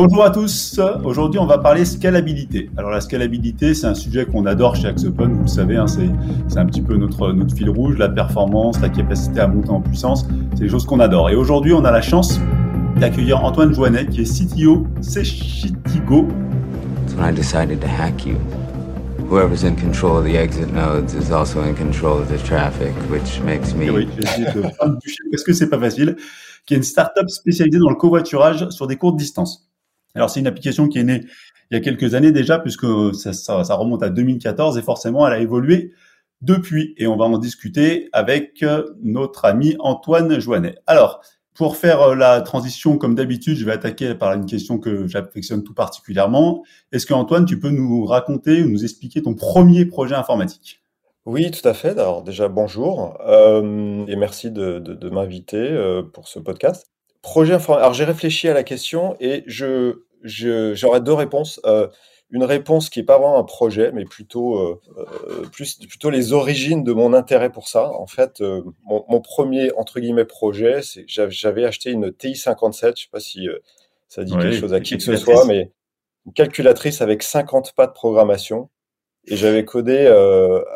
Bonjour à tous. Aujourd'hui, on va parler scalabilité. Alors, la scalabilité, c'est un sujet qu'on adore chez Axopon. Vous le savez, hein, c'est, un petit peu notre, notre fil rouge, la performance, la capacité à monter en puissance. C'est des choses qu'on adore. Et aujourd'hui, on a la chance d'accueillir Antoine Joannet, qui est CTO Citigo. When I decided to hack you, whoever's in control of the exit nodes is also in control of the traffic, which makes me. Oui, j'ai essayé de parce que c'est pas facile? Qui est une startup spécialisée dans le covoiturage sur des courtes distances. Alors c'est une application qui est née il y a quelques années déjà, puisque ça, remonte à 2014 et forcément elle a évolué depuis. Et on va en discuter avec euh, notre ami Antoine Joannet. Alors, pour faire euh, la transition, comme d'habitude, je vais attaquer par une question que j'affectionne tout particulièrement. Est-ce que Antoine, tu peux nous raconter ou nous expliquer ton premier projet informatique? Oui, tout à fait. Alors déjà, bonjour euh, et merci de, m'inviter pour ce podcast. Projet informatique. Alors j'ai réfléchi à la question et je, j'aurais deux réponses. Euh, une réponse qui est pas vraiment un projet, mais plutôt euh, euh, plus plutôt les origines de mon intérêt pour ça. En fait, mon, premier entre guillemets projet, c'est j'avais acheté une TI 57. Je sais pas si ça dit quelque chose à qui que ce soit, mais une calculatrice avec 50 pas de programmation. Et j'avais codé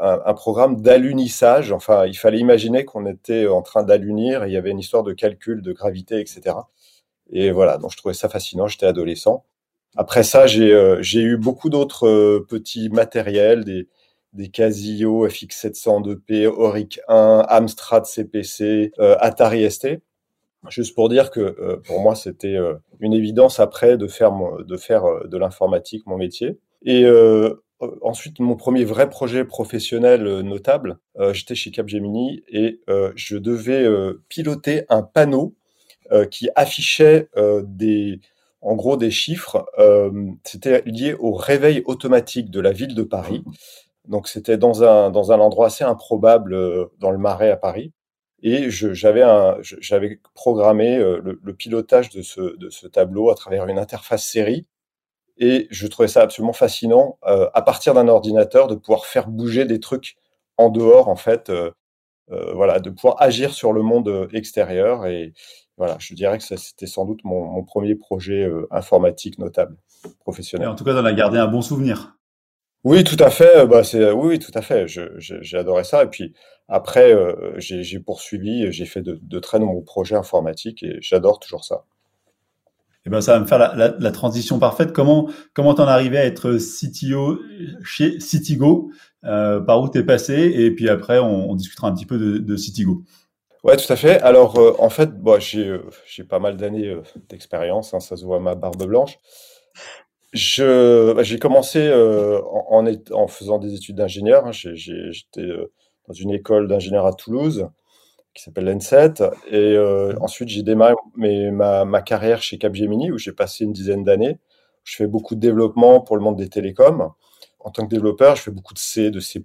un, un, programme d'alunissage. Enfin, il fallait imaginer qu'on était en train d'alunir il y avait une histoire de calcul de gravité, etc. Et voilà, donc je trouvais ça fascinant, j'étais adolescent. Après ça, j'ai euh, eu beaucoup d'autres euh, petits matériels, des, des Casio FX702P, Auric 1, Amstrad CPC, euh, Atari ST. Juste pour dire que pour moi, c'était une évidence après de faire, de, faire de l'informatique mon métier. Et ensuite, mon premier vrai projet professionnel notable, j'étais chez Capgemini et je devais piloter un panneau euh, qui affichait euh, des, en gros des chiffres. Euh, c'était lié au réveil automatique de la ville de Paris. Donc c'était dans un, dans un endroit assez improbable dans le Marais à Paris. Et j'avais j'avais programmé le, pilotage de ce, de ce tableau à travers une interface série. Et je trouvais ça absolument fascinant, à partir d'un ordinateur, de pouvoir faire bouger des trucs en dehors, en fait, voilà, de pouvoir agir sur le monde extérieur. Et, voilà, je dirais que c'était sans doute mon, premier projet euh, informatique notable, professionnel. en tout cas, on a gardé un bon souvenir. Oui, tout à fait. Bah, c'est oui, tout à fait. J'ai adoré ça. Et puis après, euh, j'ai poursuivi. J'ai fait de, très nombreux projets informatiques et j'adore toujours ça. Eh ben, ça va me faire la, transition parfaite. Comment comment t'en arrivé à être CTO chez Citigo euh, Par où t'es passé? Et puis après, on, discutera un petit peu de, de Citigo. Ouais, tout à fait. Alors, euh, en fait, bon, j'ai euh, pas mal d'années euh, d'expérience, hein, ça se voit à ma barbe blanche. Je, bah, j'ai commencé en, en, faisant des études d'ingénieur. Hein. J'étais dans une école d'ingénieur à Toulouse qui s'appelle l'ENSET. Et ensuite, j'ai démarré ma, ma carrière chez Capgemini où j'ai passé une dizaine d'années. Je fais beaucoup de développement pour le monde des télécoms en tant que développeur, je fais beaucoup de C, de C++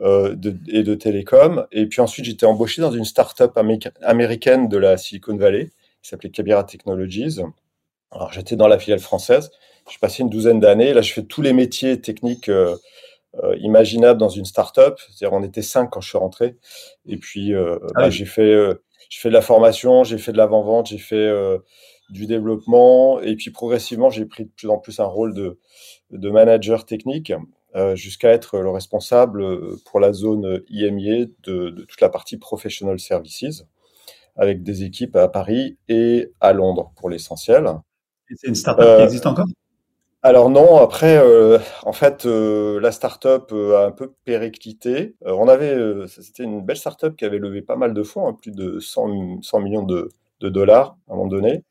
euh, de, et de télécom. Et puis ensuite, j'étais embauché dans une startup américaine de la Silicon Valley qui s'appelait Kabira Technologies. Alors, j'étais dans la filiale française. J'ai passé une douzaine d'années. Là, je fais tous les métiers techniques euh, euh, imaginables dans une startup. C'est-à-dire, on était cinq quand je suis rentré. Et puis, euh, ah bah, j'ai fait, euh, j'ai fait de la formation, j'ai fait de l'avant-vente, j'ai fait euh, du développement. Et puis, progressivement, j'ai pris de plus en plus un rôle de de manager technique euh, jusqu'à être le responsable euh, pour la zone IMIA de, de, toute la partie professional services avec des équipes à Paris et à Londres pour l'essentiel. C'est une startup qui existe encore? Alors non, après, euh, en fait, euh, la startup a un peu périclité. on avait, c'était une belle startup qui avait levé pas mal de fonds, hein, plus de 100, 100 millions de, de, dollars à un moment donné.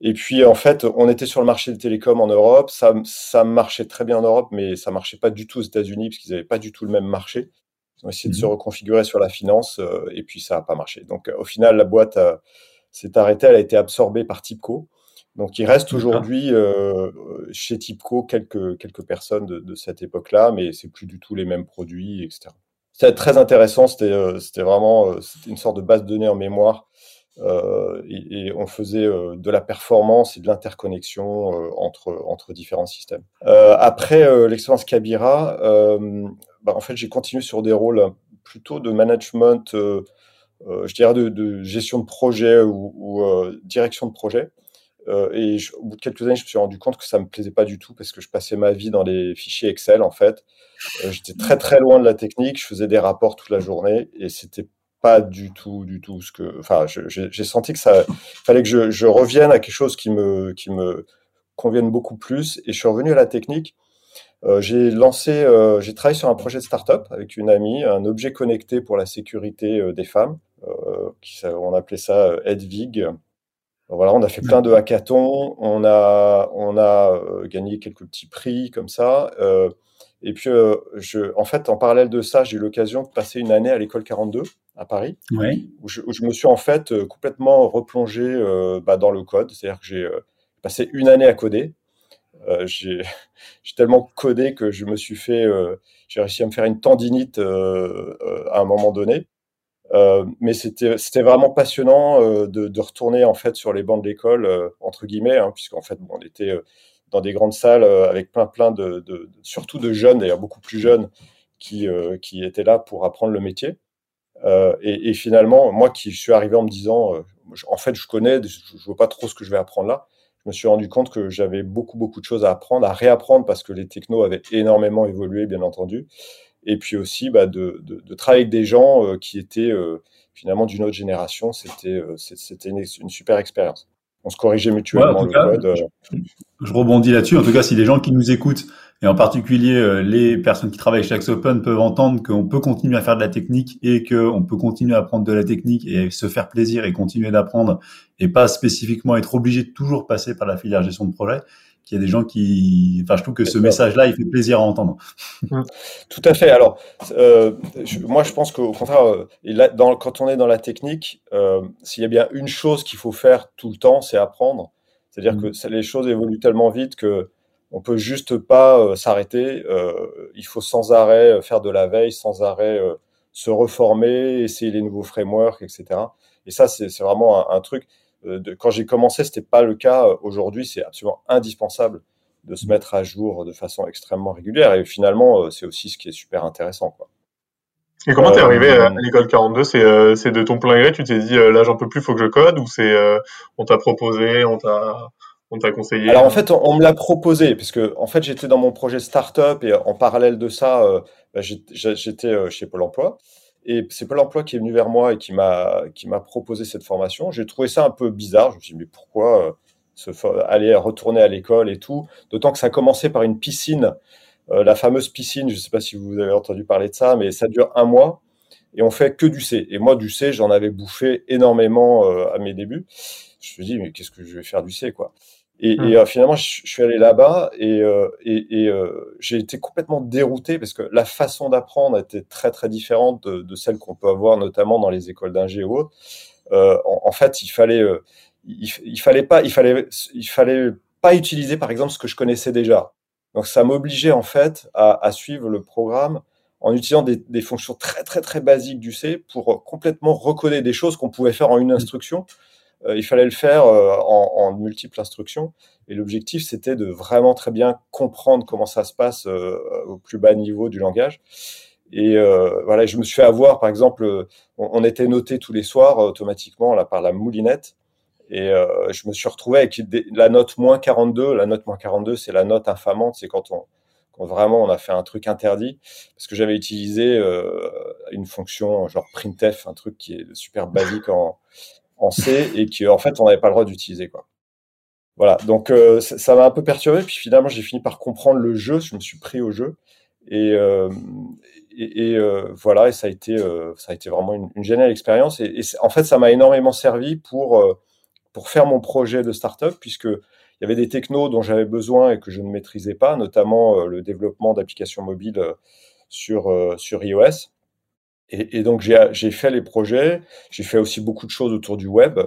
Et puis, en fait, on était sur le marché des télécoms en Europe. Ça, ça marchait très bien en Europe, mais ça marchait pas du tout aux États-Unis parce qu'ils n'avaient pas du tout le même marché. Ils ont essayé de se mhm. reconfigurer sur la finance euh, et puis ça n'a pas marché. Donc, euh, au final, la boîte s'est arrêtée. Elle a été absorbée par Tipco. Donc, il reste aujourd'hui euh, chez Tipco quelques, quelques personnes de, de cette époque-là, mais c'est plus du tout les mêmes produits, etc. C'était très intéressant. C'était c'était vraiment c'était une sorte de base de données en mémoire euh, et, on faisait euh, de la performance et de l'interconnexion euh, entre, entre différents systèmes. après l'expérience Kabira, bah, en fait, j'ai continué sur des rôles plutôt de management, je dirais de, gestion de projet ou, direction de projet. Euh, et au bout de quelques années, je me suis rendu compte que ça me plaisait pas du tout parce que je passais ma vie dans les fichiers Excel en fait. Euh, j'étais très très loin de la technique, je faisais des rapports toute la journée et c'était pas du tout, du tout ce que. Enfin, j'ai senti que ça fallait que je, revienne à quelque chose qui me qui me convienne beaucoup plus et je suis revenu à la technique. Euh, j'ai lancé, j'ai travaillé sur un projet de start-up avec une amie, un objet connecté pour la sécurité des femmes. Qui, on appelait ça Edvig. Voilà, on a fait plein de hackathons, on a, on a gagné quelques petits prix comme ça. et puis, je, en fait, en parallèle de ça, j'ai eu l'occasion de passer une année à l'école 42 à Paris, où, je, me suis en fait complètement replongé bah, dans le code. C'est-à-dire que j'ai passé une année à coder. Euh, j'ai tellement codé que je me suis fait, euh, j'ai réussi à me faire une tendinite euh, à un moment donné. Mais c'était vraiment passionnant de, de, retourner en fait sur les bancs de l'école entre guillemets, hein, puisqu'en fait bon, on était dans des grandes salles avec plein plein de, surtout de jeunes, d'ailleurs beaucoup plus jeunes, qui, qui étaient là pour apprendre le métier. Euh, et, et, finalement, moi qui suis arrivé en me disant, en fait, je connais, je, je vois pas trop ce que je vais apprendre là je me suis rendu compte que j'avais beaucoup, beaucoup de choses à apprendre, à réapprendre parce que les technos avaient énormément évolué, bien entendu. Et puis aussi, bah, de, de, de, travailler avec des gens euh, qui étaient euh, finalement d'une autre génération, c'était euh, c'était une, une, super expérience. On se corrigeait mutuellement le code. Je, je rebondis là-dessus. En tout cas, si les gens qui nous écoutent et en particulier, euh, les personnes qui travaillent chez Open peuvent entendre qu'on peut continuer à faire de la technique et qu'on peut continuer à apprendre de la technique et se faire plaisir et continuer d'apprendre et pas spécifiquement être obligé de toujours passer par la filière gestion de projet. Qu'il y a des gens qui, enfin, je trouve que ce message-là, il fait plaisir à entendre. Mmh. Tout à fait. Alors, euh, moi, je pense qu'au contraire, euh, là, dans, quand on est dans la technique, euh, s'il y a bien une chose qu'il faut faire tout le temps, c'est apprendre. C'est-à-dire mmh. que les choses évoluent tellement vite que on peut juste pas s'arrêter. Il faut sans arrêt faire de la veille, sans arrêt se reformer, essayer les nouveaux frameworks, etc. Et ça, c'est vraiment un, truc. De, quand j'ai commencé, c'était pas le cas. Aujourd'hui, c'est absolument indispensable de se mettre à jour de façon extrêmement régulière. Et finalement, c'est aussi ce qui est super intéressant. Quoi. Et comment t'es arrivé à l'école 42 C'est de ton plein gré? Tu t'es dit là j'en peux plus, faut que je code? Ou c'est on t'a proposé, on t'a on t'a conseillé? Alors en fait, on, me l'a proposé parce que en fait, j'étais dans mon projet startup et en parallèle de ça, euh, bah, j'étais euh, chez Pôle Emploi. Et c'est Pôle Emploi qui est venu vers moi et qui m'a qui m'a proposé cette formation. J'ai trouvé ça un peu bizarre. Je me suis dit mais pourquoi euh, se, aller retourner à l'école et tout? D'autant que ça a commencé par une piscine, la fameuse piscine. Je ne sais pas si vous avez entendu parler de ça, mais ça dure un mois et on fait que du C. Et moi du C, j'en avais bouffé énormément à mes débuts. Je me suis dit mais qu'est-ce que je vais faire du C quoi? Et, mmh. et euh, finalement, je, je, suis allé là-bas et, euh, et, et euh, j'ai été complètement dérouté parce que la façon d'apprendre était très très différente de, de celle qu'on peut avoir notamment dans les écoles d'ingé ou autres. En, en, fait, il fallait, il, il, fallait pas, il fallait, il fallait pas utiliser par exemple ce que je connaissais déjà. Donc ça m'obligeait en fait à, à, suivre le programme en utilisant des, des, fonctions très très très basiques du C pour complètement recoder des choses qu'on pouvait faire en une mmh. instruction. Euh, il fallait le faire euh, en, en multiples instructions. Et l'objectif, c'était de vraiment très bien comprendre comment ça se passe euh, au plus bas niveau du langage. Et euh, voilà, je me suis fait avoir, par exemple, on, était noté tous les soirs automatiquement là par la moulinette. Et euh, je me suis retrouvé avec la note moins 42. La note moins 42, c'est la note infamante. C'est quand vraiment on a fait un truc interdit. Parce que j'avais utilisé euh, une fonction genre printf, un truc qui est super basique en, et qui en fait on n'avait pas le droit d'utiliser quoi. Voilà, donc euh, ça m'a un peu perturbé, puis finalement j'ai fini par comprendre le jeu, je me suis pris au jeu. Et, euh, et, et euh, voilà, et ça a été ça a été vraiment une, géniale expérience. Et, en fait ça m'a énormément servi pour pour faire mon projet de startup puisque il y avait des technos dont j'avais besoin et que je ne maîtrisais pas, notamment le développement d'applications mobiles sur sur iOS. Et, donc j'ai fait les projets, j'ai fait aussi beaucoup de choses autour du web.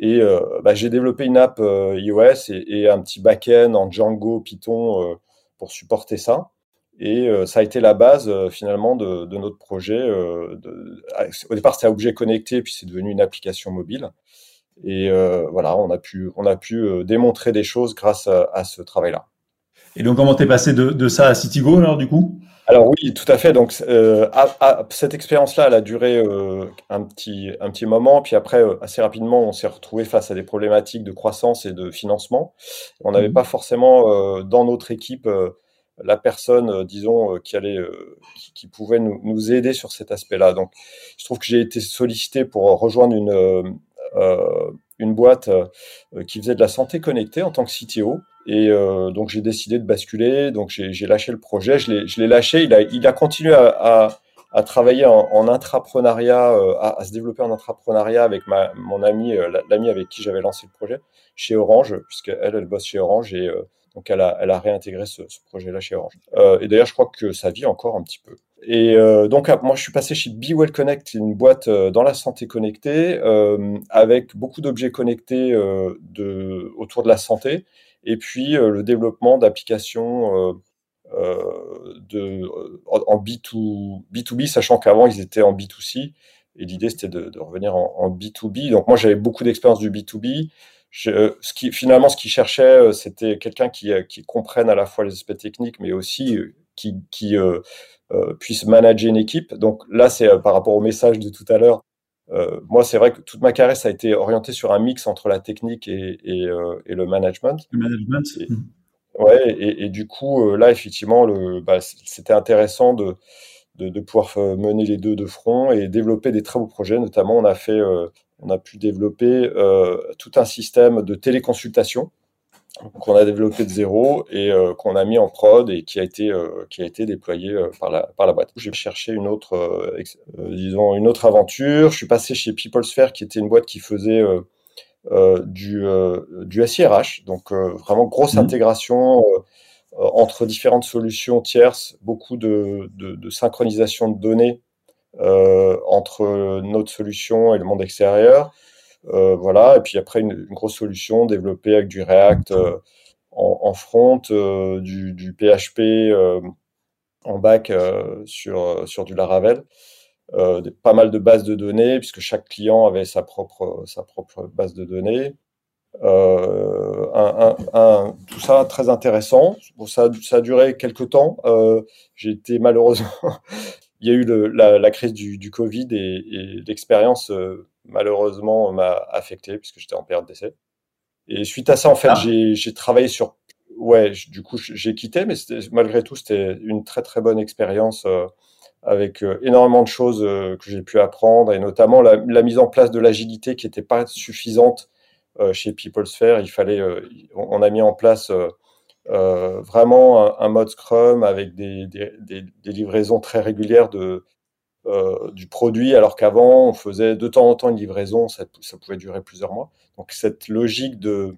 Et euh, bah, j'ai développé une app euh, iOS et, un petit back-end en Django, Python euh, pour supporter ça. Et ça a été la base finalement de, notre projet. Au départ, c'était un objet connecté, puis c'est devenu une application mobile. Et voilà, on a pu, on a pu démontrer des choses grâce à, ce travail-là. Et donc, comment t'es passé de, de ça à CityGo alors du coup? Alors oui, tout à fait. Donc euh, cette expérience-là, elle a duré euh, un petit un petit moment, puis après euh, assez rapidement, on s'est retrouvé face à des problématiques de croissance et de financement. On n'avait mmh pas forcément dans notre équipe la personne, disons, qui allait, qui, pouvait nous, nous, aider sur cet aspect-là. Donc, je trouve que j'ai été sollicité pour rejoindre une une boîte qui faisait de la santé connectée en tant que CTO. Et euh, donc j'ai décidé de basculer, donc j'ai lâché le projet, je l'ai lâché, il a, il a continué à, à, à travailler en, en intrapreneuriat, euh, à, à, se développer en intrapreneuriat avec ma, mon ami, euh, l'ami avec qui j'avais lancé le projet, chez Orange, puisqu'elle, elle bosse chez Orange et donc elle a, elle a réintégré ce, ce projet-là chez Orange. et d'ailleurs, je crois que ça vit encore un petit peu. Et euh, donc, moi, je suis passé chez Be Well Connect, une boîte euh, dans la santé connectée, euh, avec beaucoup d'objets connectés de, autour de la santé, et puis le développement d'applications de, en B2, B2B, sachant qu'avant, ils étaient en B2C, et l'idée, c'était de, de, revenir en, en, B2B. Donc, moi, j'avais beaucoup d'expérience du B2B. Je, ce qui, finalement, ce qu'ils cherchaient, c'était quelqu'un qui, qui comprenne à la fois les aspects techniques, mais aussi qui, qui euh, euh, puisse manager une équipe. Donc là, c'est euh, par rapport au message de tout à l'heure. Moi, c'est vrai que toute ma carrière, ça a été orienté sur un mix entre la technique et, et, et le management. Le management. Et, ouais, et, et, du coup, là, effectivement, bah, c'était intéressant de, de, de, pouvoir mener les deux de front et développer des très beaux projets. Notamment, on a fait, on a pu développer tout un système de téléconsultation qu'on a développé de zéro et euh, qu'on a mis en prod et qui a été euh, qui a été déployé euh, par la par la boîte. J'ai cherché une autre disons une autre aventure. Je suis passé chez PeopleSphere qui était une boîte qui faisait du du SIRH, donc vraiment grosse mmh. intégration entre différentes solutions tierces, beaucoup de, de, de synchronisation de données entre notre solution et le monde extérieur. Euh, voilà, et puis après une, grosse solution développée avec du React euh, en, front, euh, du, du, PHP en back sur, sur du Laravel. Euh, pas mal de bases de données, puisque chaque client avait sa propre, sa propre base de données. Euh, un, un, tout ça très intéressant. Bon, ça, ça a duré quelques temps. J'ai été malheureusement, il y a eu le, la, la, crise du, du Covid et, et l'expérience malheureusement m'a affecté puisque j'étais en période d'essai. Et suite à ça, en fait, ah. j'ai travaillé sur. Ouais, du coup, j'ai quitté, mais malgré tout, c'était une très très bonne expérience euh, avec euh, énormément de choses euh, que j'ai pu apprendre et notamment la, la mise en place de l'agilité qui n'était pas suffisante chez PeopleSphere. Il fallait, on a mis en place vraiment un, un, mode Scrum avec des, des, des, des livraisons très régulières de, euh, du produit, alors qu'avant, on faisait de temps en temps une livraison, ça, ça pouvait durer plusieurs mois. Donc cette logique de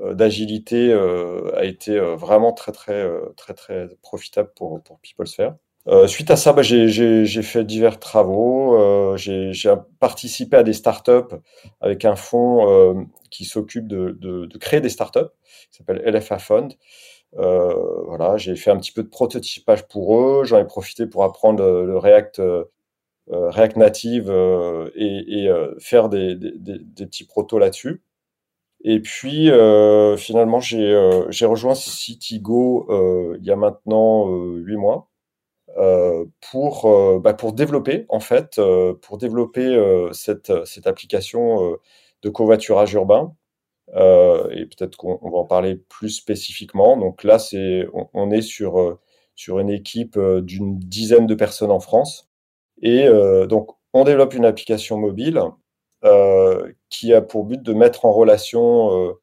euh, d'agilité euh, a été vraiment très très très très profitable pour pour PeopleSphere. Suite à ça, bah, j'ai fait divers travaux. J'ai participé à des startups avec un fonds qui s'occupe de, de, de, créer des startups, qui s'appelle LFA Fund. Euh, voilà, j'ai fait un petit peu de prototypage pour eux. J'en ai profité pour apprendre le, React, euh, React Native euh, et, et faire des, des, des, petits protos là-dessus. Et puis finalement, j'ai rejoint Citigo il y a maintenant huit mois. Euh, pour bah, pour développer en fait pour développer cette cette application de covoiturage urbain euh, et peut-être qu'on va en parler plus spécifiquement. Donc là, c'est, on, est sur, euh, sur une équipe euh, d'une dizaine de personnes en France. Et donc, on développe une application mobile qui a pour but de mettre en relation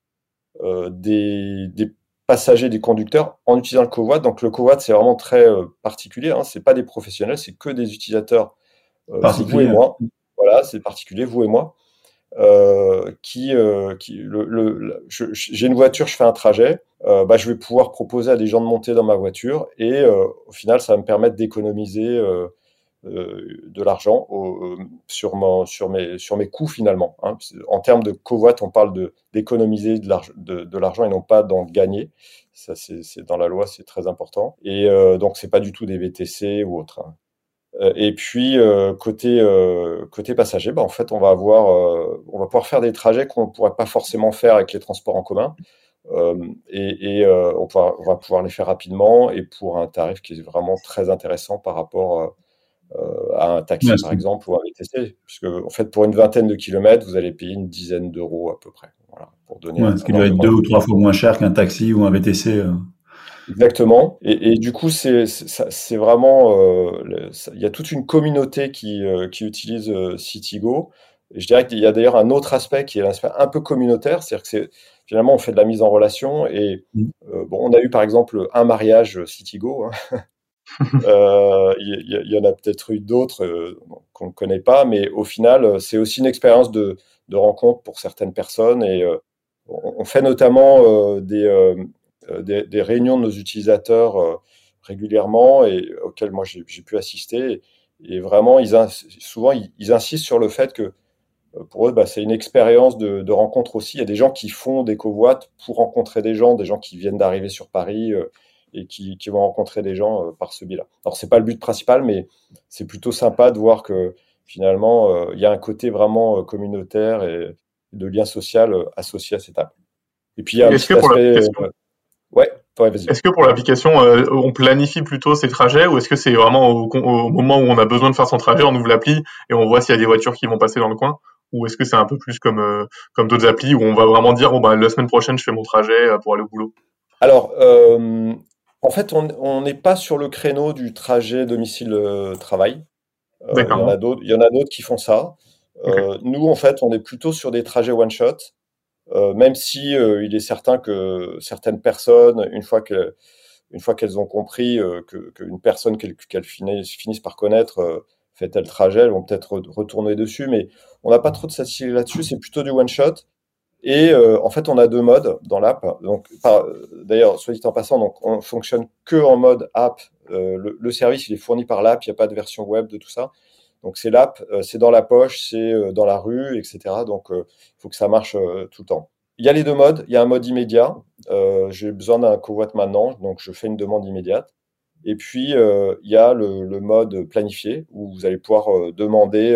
des, des passagers, des conducteurs en utilisant le covoit. Donc le covoit, c'est vraiment très particulier. Hein. C'est pas des professionnels, c'est que des utilisateurs. vous et moi. Voilà, c'est particulier, vous et moi. Euh, qui, euh, j'ai une voiture, je fais un trajet, euh, bah, je vais pouvoir proposer à des gens de monter dans ma voiture et au final, ça va me permettre d'économiser de l'argent sur, sur, mes, sur mes coûts finalement. Hein. En termes de covoit, on parle d'économiser de, de l'argent et non pas d'en gagner. Ça, c'est dans la loi, c'est très important. Et donc, c'est pas du tout des VTC ou autre. Hein. Euh, et puis euh, côté euh, côté passager, bah, en fait, on va avoir, on va pouvoir faire des trajets qu'on ne pourrait pas forcément faire avec les transports en commun. et, on, va pouvoir les faire rapidement et pour un tarif qui est vraiment très intéressant par rapport à un taxi par exemple ou un VTC, puisque en fait pour une vingtaine de kilomètres vous allez payer une dizaine d'euros à peu près. Voilà, pour donner. ce qui doit être deux ou trois fois moins cher qu'un taxi ou un VTC. Exactement. Et, du coup, c'est vraiment, euh, il y a toute une communauté qui, euh, qui utilise euh, Citigo. Et je dirais qu'il y a d'ailleurs un autre aspect qui est l'aspect un peu communautaire, c'est-à-dire que c'est finalement on fait de la mise en relation. Et mmh. bon, on a eu par exemple un mariage Citigo. Hein. Il y, en a peut-être eu d'autres qu'on ne connaît pas, mais au final, c'est aussi une expérience de, de, rencontre pour certaines personnes. Et on, fait notamment des euh, des, réunions de nos utilisateurs euh, régulièrement et auxquelles moi j'ai pu assister. Et vraiment, ils souvent, ils, insistent sur le fait que euh, pour eux, bah, c'est une expérience de, rencontre aussi. Il y a des gens qui font des covoites pour rencontrer des gens, des gens qui viennent d'arriver sur Paris et qui, vont rencontrer des gens par ce biais-là. Alors, c'est pas le but principal, mais c'est plutôt sympa de voir que finalement, il y a un côté vraiment communautaire et de lien social associé à cette app. Et puis, il y a un petit aspect, Ouais, Est-ce que pour l'application, euh, on planifie plutôt ses trajets ou est-ce que c'est vraiment au, moment où on a besoin de faire son trajet, on ouvre l'appli et on voit s'il y a des voitures qui vont passer dans le coin? Ou est-ce que c'est un peu plus comme, euh, comme d'autres applis où on va vraiment dire, bah, la semaine prochaine, je fais mon trajet euh, pour aller au boulot? Alors, en fait, on n'est pas sur le créneau du trajet domicile-travail. il y en a d'autres qui font ça. nous, en fait, on est plutôt sur des trajets one-shot. Euh, même si euh, il est certain que certaines personnes, une fois qu'elles ont compris euh, qu'une personne qu'elles finissent, par connaître fait tel trajet, elles vont peut-être retourner dessus, mais on n'a pas trop de satisfaction là-dessus, c'est plutôt du one-shot. Et en fait, on a deux modes dans l'app. D'ailleurs, soit dit en passant, donc on fonctionne que en mode app. le, le, service il est fourni par l'app, il n'y a pas de version web de tout ça. Donc c'est l'app, euh, c'est dans la poche, c'est euh, dans la rue, etc. Donc euh, il faut que ça marche tout le temps. Il y a les deux modes. Il y a un mode immédiat. J'ai besoin d'un covoit maintenant, donc je fais une demande immédiate. Et puis il y a le, mode planifié où vous allez pouvoir demander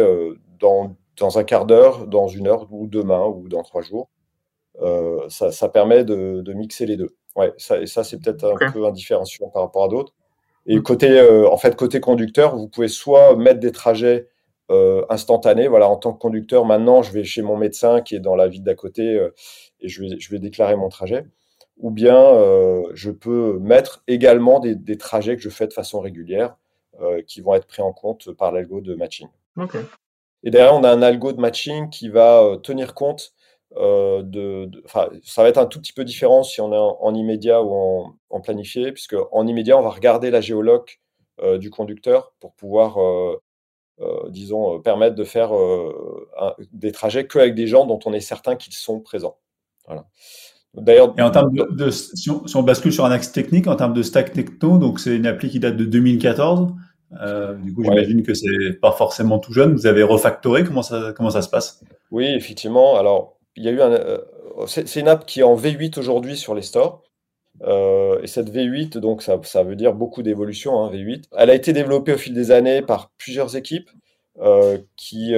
dans, dans, un quart d'heure, dans une heure ou demain ou dans trois jours. Ça, ça, permet de, de, mixer les deux. Ouais, ça, et ça c'est peut-être un peu indifférenciant par rapport à d'autres. Et côté, euh, en fait, côté conducteur, vous pouvez soit mettre des trajets euh, instantanés. Voilà, en tant que conducteur, maintenant, je vais chez mon médecin qui est dans la ville d'à côté euh, et je vais, je vais déclarer mon trajet. Ou bien, je peux mettre également des, des, trajets que je fais de façon régulière qui vont être pris en compte par l'algo de matching. Okay. Et derrière, on a un algo de matching qui va tenir compte euh, de, ça va être un tout petit peu différent si on est en, immédiat ou en, planifié, puisque en immédiat, on va regarder la géoloc euh, du conducteur pour pouvoir, euh, disons, permettre de faire des trajets qu'avec des gens dont on est certain qu'ils sont présents. Voilà. D'ailleurs, et en termes de, si, on, bascule sur un axe technique, en termes de stack techno, donc c'est une appli qui date de 2014. du coup, j'imagine que c'est pas forcément tout jeune. Vous avez refactoré. Comment ça, comment ça se passe? Oui, effectivement. Alors, il y a eu un. Euh, c'est une app qui est en V8 aujourd'hui sur les stores. Euh, et cette V8, donc ça, ça veut dire beaucoup d'évolution, hein, V8. Elle a été développée au fil des années par plusieurs équipes euh, qui,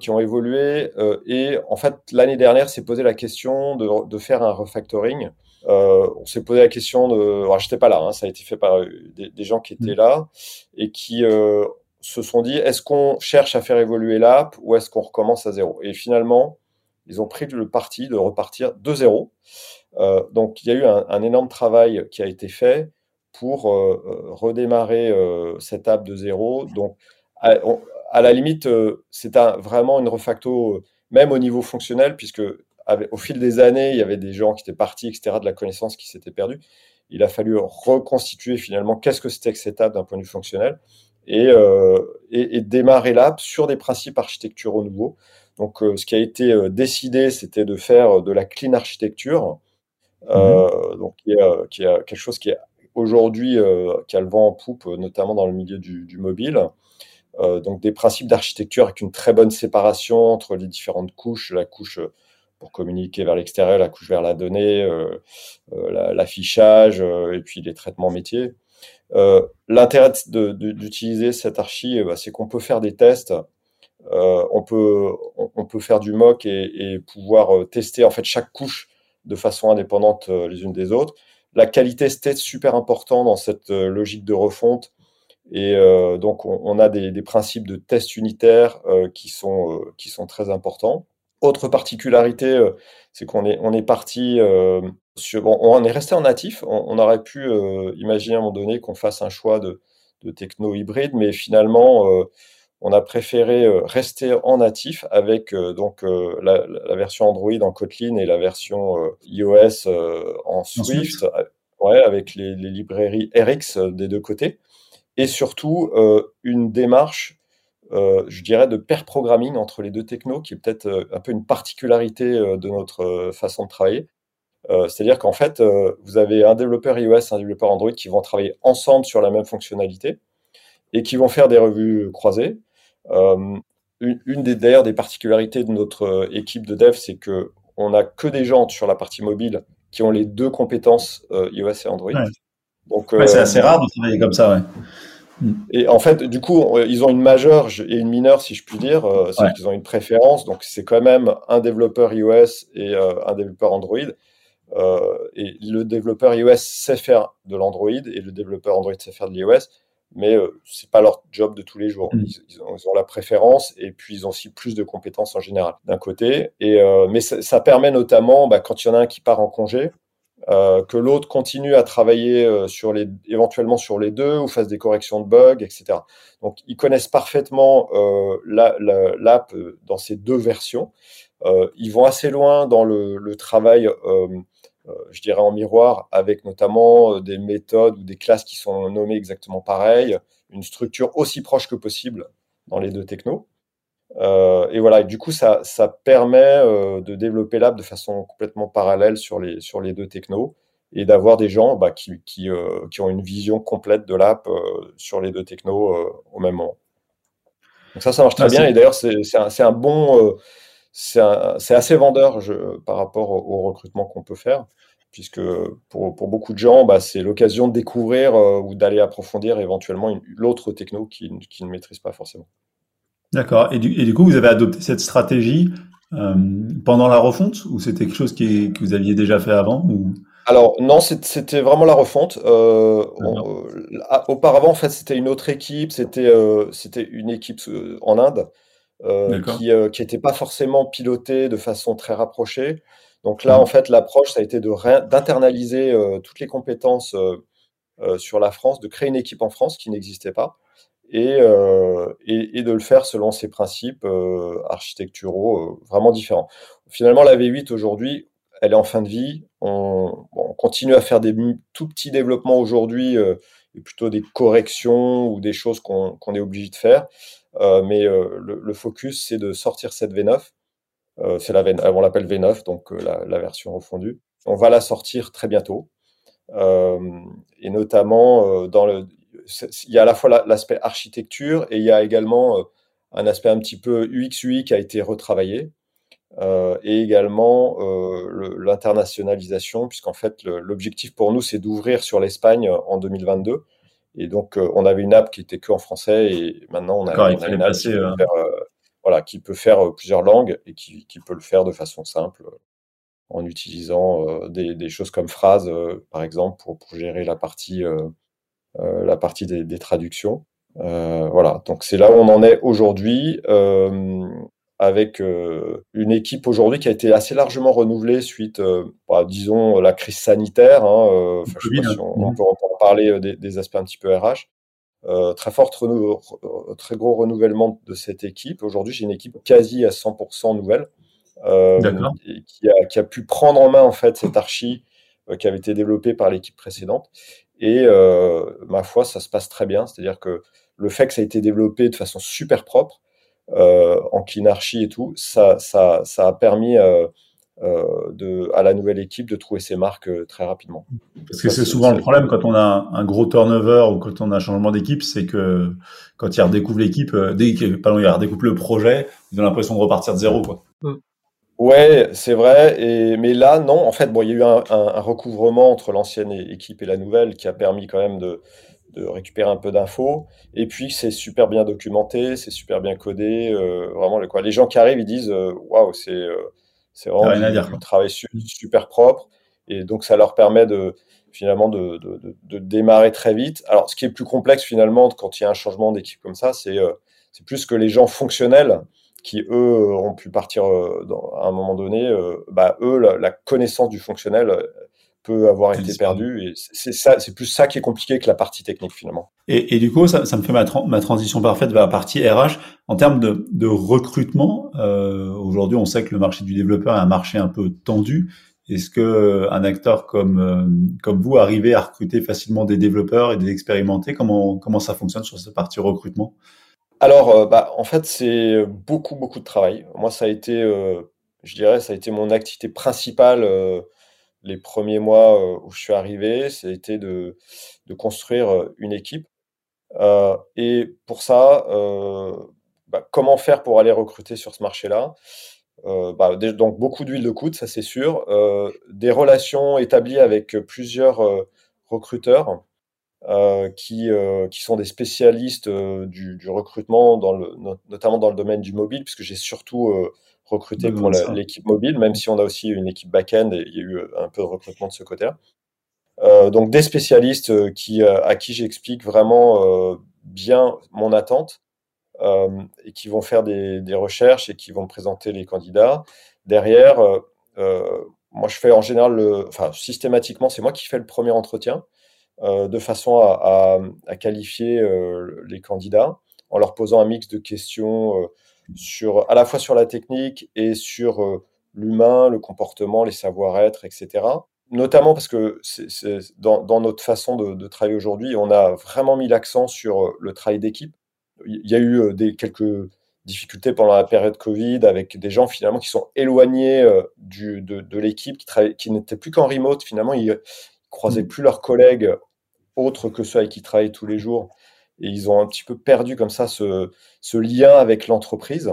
qui ont évolué. et en fait, l'année dernière, s'est posé la question de, de, faire un refactoring. on s'est posé la question de. Alors, j'étais pas là, hein, ça a été fait par des, des gens qui étaient mmh. là et qui se sont dit est-ce qu'on cherche à faire évoluer l'app ou est-ce qu'on recommence à zéro? Et finalement, ils ont pris le parti de repartir de zéro. Euh, donc il y a eu un, énorme travail qui a été fait pour euh, euh, redémarrer cette app de zéro. Donc à, la limite, c'est vraiment une refacto, même au niveau fonctionnel, puisque au fil des années, il y avait des gens qui étaient partis, etc., de la connaissance qui s'était perdue. Il a fallu reconstituer finalement qu'est-ce que c'était que cette app d'un point de vue fonctionnel et, et, et démarrer l'app sur des principes architecturaux nouveaux. Donc, euh, ce qui a été euh, décidé, c'était de faire de la clean architecture, euh, mhm. donc qui est, quelque chose qui est aujourd'hui qui a le vent en poupe, notamment dans le milieu du, mobile. donc des principes d'architecture avec une très bonne séparation entre les différentes couches, la couche pour communiquer vers l'extérieur, la couche vers la donnée, l'affichage et puis les traitements métiers. L'intérêt d'utiliser cette archi, bah, c'est qu'on peut faire des tests euh, on, peut, on, peut faire du mock et, pouvoir euh, tester en fait chaque couche de façon indépendante les unes des autres. La qualité, c'était super important dans cette logique de refonte. Et donc, on, a des, principes de test unitaires qui, sont, qui sont très importants. Autre particularité, c'est qu'on est, on est parti sur. on est resté en natif. On, aurait pu imaginer à un moment donné qu'on fasse un choix de, de techno hybride, mais finalement, on a préféré rester en natif avec donc la, version Android en Kotlin et la version iOS en Swift, ouais, avec les, librairies RX des deux côtés, et surtout une démarche, je dirais, de pair programming entre les deux technos, qui est peut-être un peu une particularité de notre façon de travailler. C'est-à-dire qu'en fait, vous avez un développeur iOS, et un développeur Android qui vont travailler ensemble sur la même fonctionnalité et qui vont faire des revues croisées. Euh, une, des d'ailleurs des particularités de notre euh, équipe de dev, c'est que on n'a que des gens sur la partie mobile qui ont les deux compétences euh, iOS et Android. Donc c'est assez rare de travailler comme ça, ouais. Mm. Et en fait, du coup, ils ont une majeure et une mineure, si je puis dire, c'est qu'ils ont une préférence. Donc, c'est quand même un développeur iOS et un développeur Android. et le développeur iOS sait faire de l'Android et le développeur Android sait faire de l'iOS mais euh, c'est pas leur job de tous les jours. Mm. Ils, ont, la préférence et puis ils ont aussi plus de compétences en général d'un côté. Et euh, mais ça, permet notamment, bah, quand il y en a un qui part en congé, euh, que l'autre continue à travailler sur les, éventuellement sur les deux ou fasse des corrections de bugs, etc. Donc ils connaissent parfaitement l'app dans ces deux versions. ils vont assez loin dans le, le travail euh, je dirais en miroir, avec notamment euh, des méthodes ou des classes qui sont nommées exactement pareilles, une structure aussi proche que possible dans les deux technos. Euh, et voilà, du coup, ça, ça permet de développer l'app de façon complètement parallèle sur les, sur les deux technos et d'avoir des gens bah, qui, qui, qui, ont une vision complète de l'app sur les deux technos au même moment. Donc ça, ça marche très ah, bien. Et d'ailleurs, c'est un, un, bon, c'est assez vendeur je, par rapport au recrutement qu'on peut faire puisque pour, pour, beaucoup de gens, bah, c'est l'occasion de découvrir euh, ou d'aller approfondir éventuellement l'autre techno qu'ils qui ne maîtrisent pas forcément. D'accord. Et du, et du, coup, vous avez adopté cette stratégie euh, pendant la refonte ou c'était quelque chose qui, que vous aviez déjà fait avant ou... Alors non, c'était vraiment la refonte. Euh, auparavant, en fait, c'était une autre équipe. C'était c'était une équipe en Inde qui n'était pas forcément pilotée de façon très rapprochée. Donc là, en fait, l'approche, ça a été d'internaliser euh, toutes les compétences euh, euh, sur la France, de créer une équipe en France qui n'existait pas, et, et, de le faire selon ces principes architecturaux vraiment différents. Finalement, la V8 aujourd'hui, elle est en fin de vie. On, continue à faire des tout petits développements aujourd'hui, et plutôt des corrections ou des choses qu'on est obligé de faire. Mais le, le, focus, c'est de sortir cette V9 euh, c'est la on l'appelle V9, donc euh, la, version refondue. On va la sortir très bientôt. Euh, et notamment, dans le, il y a à la fois l'aspect architecture et il y a également un aspect un petit peu UX/UI qui a été retravaillé. et également l'internationalisation, puisqu'en fait l'objectif pour nous c'est d'ouvrir sur l'Espagne en 2022. Et donc on avait une app qui était que en français et maintenant on a, une app voilà, qui peut faire euh, plusieurs langues et qui, peut le faire de façon simple euh, en utilisant euh, des, choses comme phrases, par exemple, pour, gérer la partie, la partie des, traductions. voilà, donc c'est là où on en est aujourd'hui, avec une équipe aujourd'hui qui a été assez largement renouvelée suite, bah, disons, la crise sanitaire. Hein, je sais pas si on, peut en parler des, des, aspects un petit peu RH. Euh, très forte euh, très gros renouvellement de cette équipe. Aujourd'hui, j'ai une équipe quasi à 100% nouvelle euh, et qui, a, qui, a, pu prendre en main en fait cette archi qui avait été développée par l'équipe précédente. Et ma foi, ça se passe très bien. C'est-à-dire que le fait que ça a été développé de façon super propre, en clean archi et tout, ça, ça, ça a permis euh, de, à la nouvelle équipe de trouver ses marques euh, très rapidement. Parce que c'est souvent le problème quand on a un gros turnover ou quand on a un changement d'équipe, c'est que quand ils redécouvrent l'équipe, euh, dès qu'ils redécoupent le projet, ils ont l'impression de repartir de zéro. Quoi. Mm. Ouais, c'est vrai. Et, mais là, non. En fait, bon, il y a eu un, un, recouvrement entre l'ancienne équipe et la nouvelle qui a permis quand même de, de récupérer un peu d'infos. Et puis, c'est super bien documenté, c'est super bien codé. Euh, vraiment, quoi. les gens qui arrivent, ils disent Waouh, c'est C'est vraiment du, travail super propre. Et donc, ça leur permet de finalement de, de, démarrer très vite. Alors, ce qui est plus complexe finalement quand il y a un changement d'équipe comme ça, c'est c'est plus que les gens fonctionnels qui eux ont pu partir à un moment donné, bah, eux la, connaissance du fonctionnel peut avoir été perdue et c'est ça, c'est plus ça qui est compliqué que la partie technique finalement. Et, du coup, ça, me fait ma, ma, transition parfaite vers la partie RH en termes de, de recrutement. Aujourd'hui, on sait que le marché du développeur est un marché un peu tendu. Est-ce que euh, un acteur comme euh, comme vous arrivez à recruter facilement des développeurs et des expérimentés Comment comment ça fonctionne sur cette partie recrutement? Alors, euh, bah, en fait, c'est beaucoup beaucoup de travail. Moi, ça a été, je dirais, ça a été mon activité principale les premiers mois où je suis arrivé. C'était de de construire une équipe. et pour ça, bah, comment faire pour aller recruter sur ce marché-là? Euh, bah, donc beaucoup d'huile de coude, ça c'est sûr. Euh, des relations établies avec plusieurs euh, recruteurs qui, qui sont des spécialistes du, recrutement, notamment dans le domaine du mobile, puisque j'ai surtout recruté pour l'équipe mobile, même si on a aussi une équipe back-end et il y a eu un peu de recrutement de ce côté-là. donc des spécialistes qui, à qui j'explique vraiment bien mon attente euh, et qui vont faire des, recherches et qui vont présenter les candidats. Derrière, euh, euh, moi, je fais en général, le, enfin, systématiquement, c'est moi qui fais le premier entretien de façon à, qualifier les candidats en leur posant un mix de questions sur, à la fois sur la technique et sur l'humain, le comportement, les savoir-être, etc. Notamment parce que c'est, dans, notre façon de, de travailler aujourd'hui, on a vraiment mis l'accent sur le travail d'équipe il y a eu euh, des, quelques difficultés pendant la période Covid avec des gens finalement qui sont éloignés euh, du, de, de l'équipe, qui, qui n'étaient plus qu'en remote. Finalement, ils, ne croisaient mm. plus leurs collègues autres que ceux avec qui ils travaillent tous les jours. Et ils ont un petit peu perdu comme ça ce, ce lien avec l'entreprise.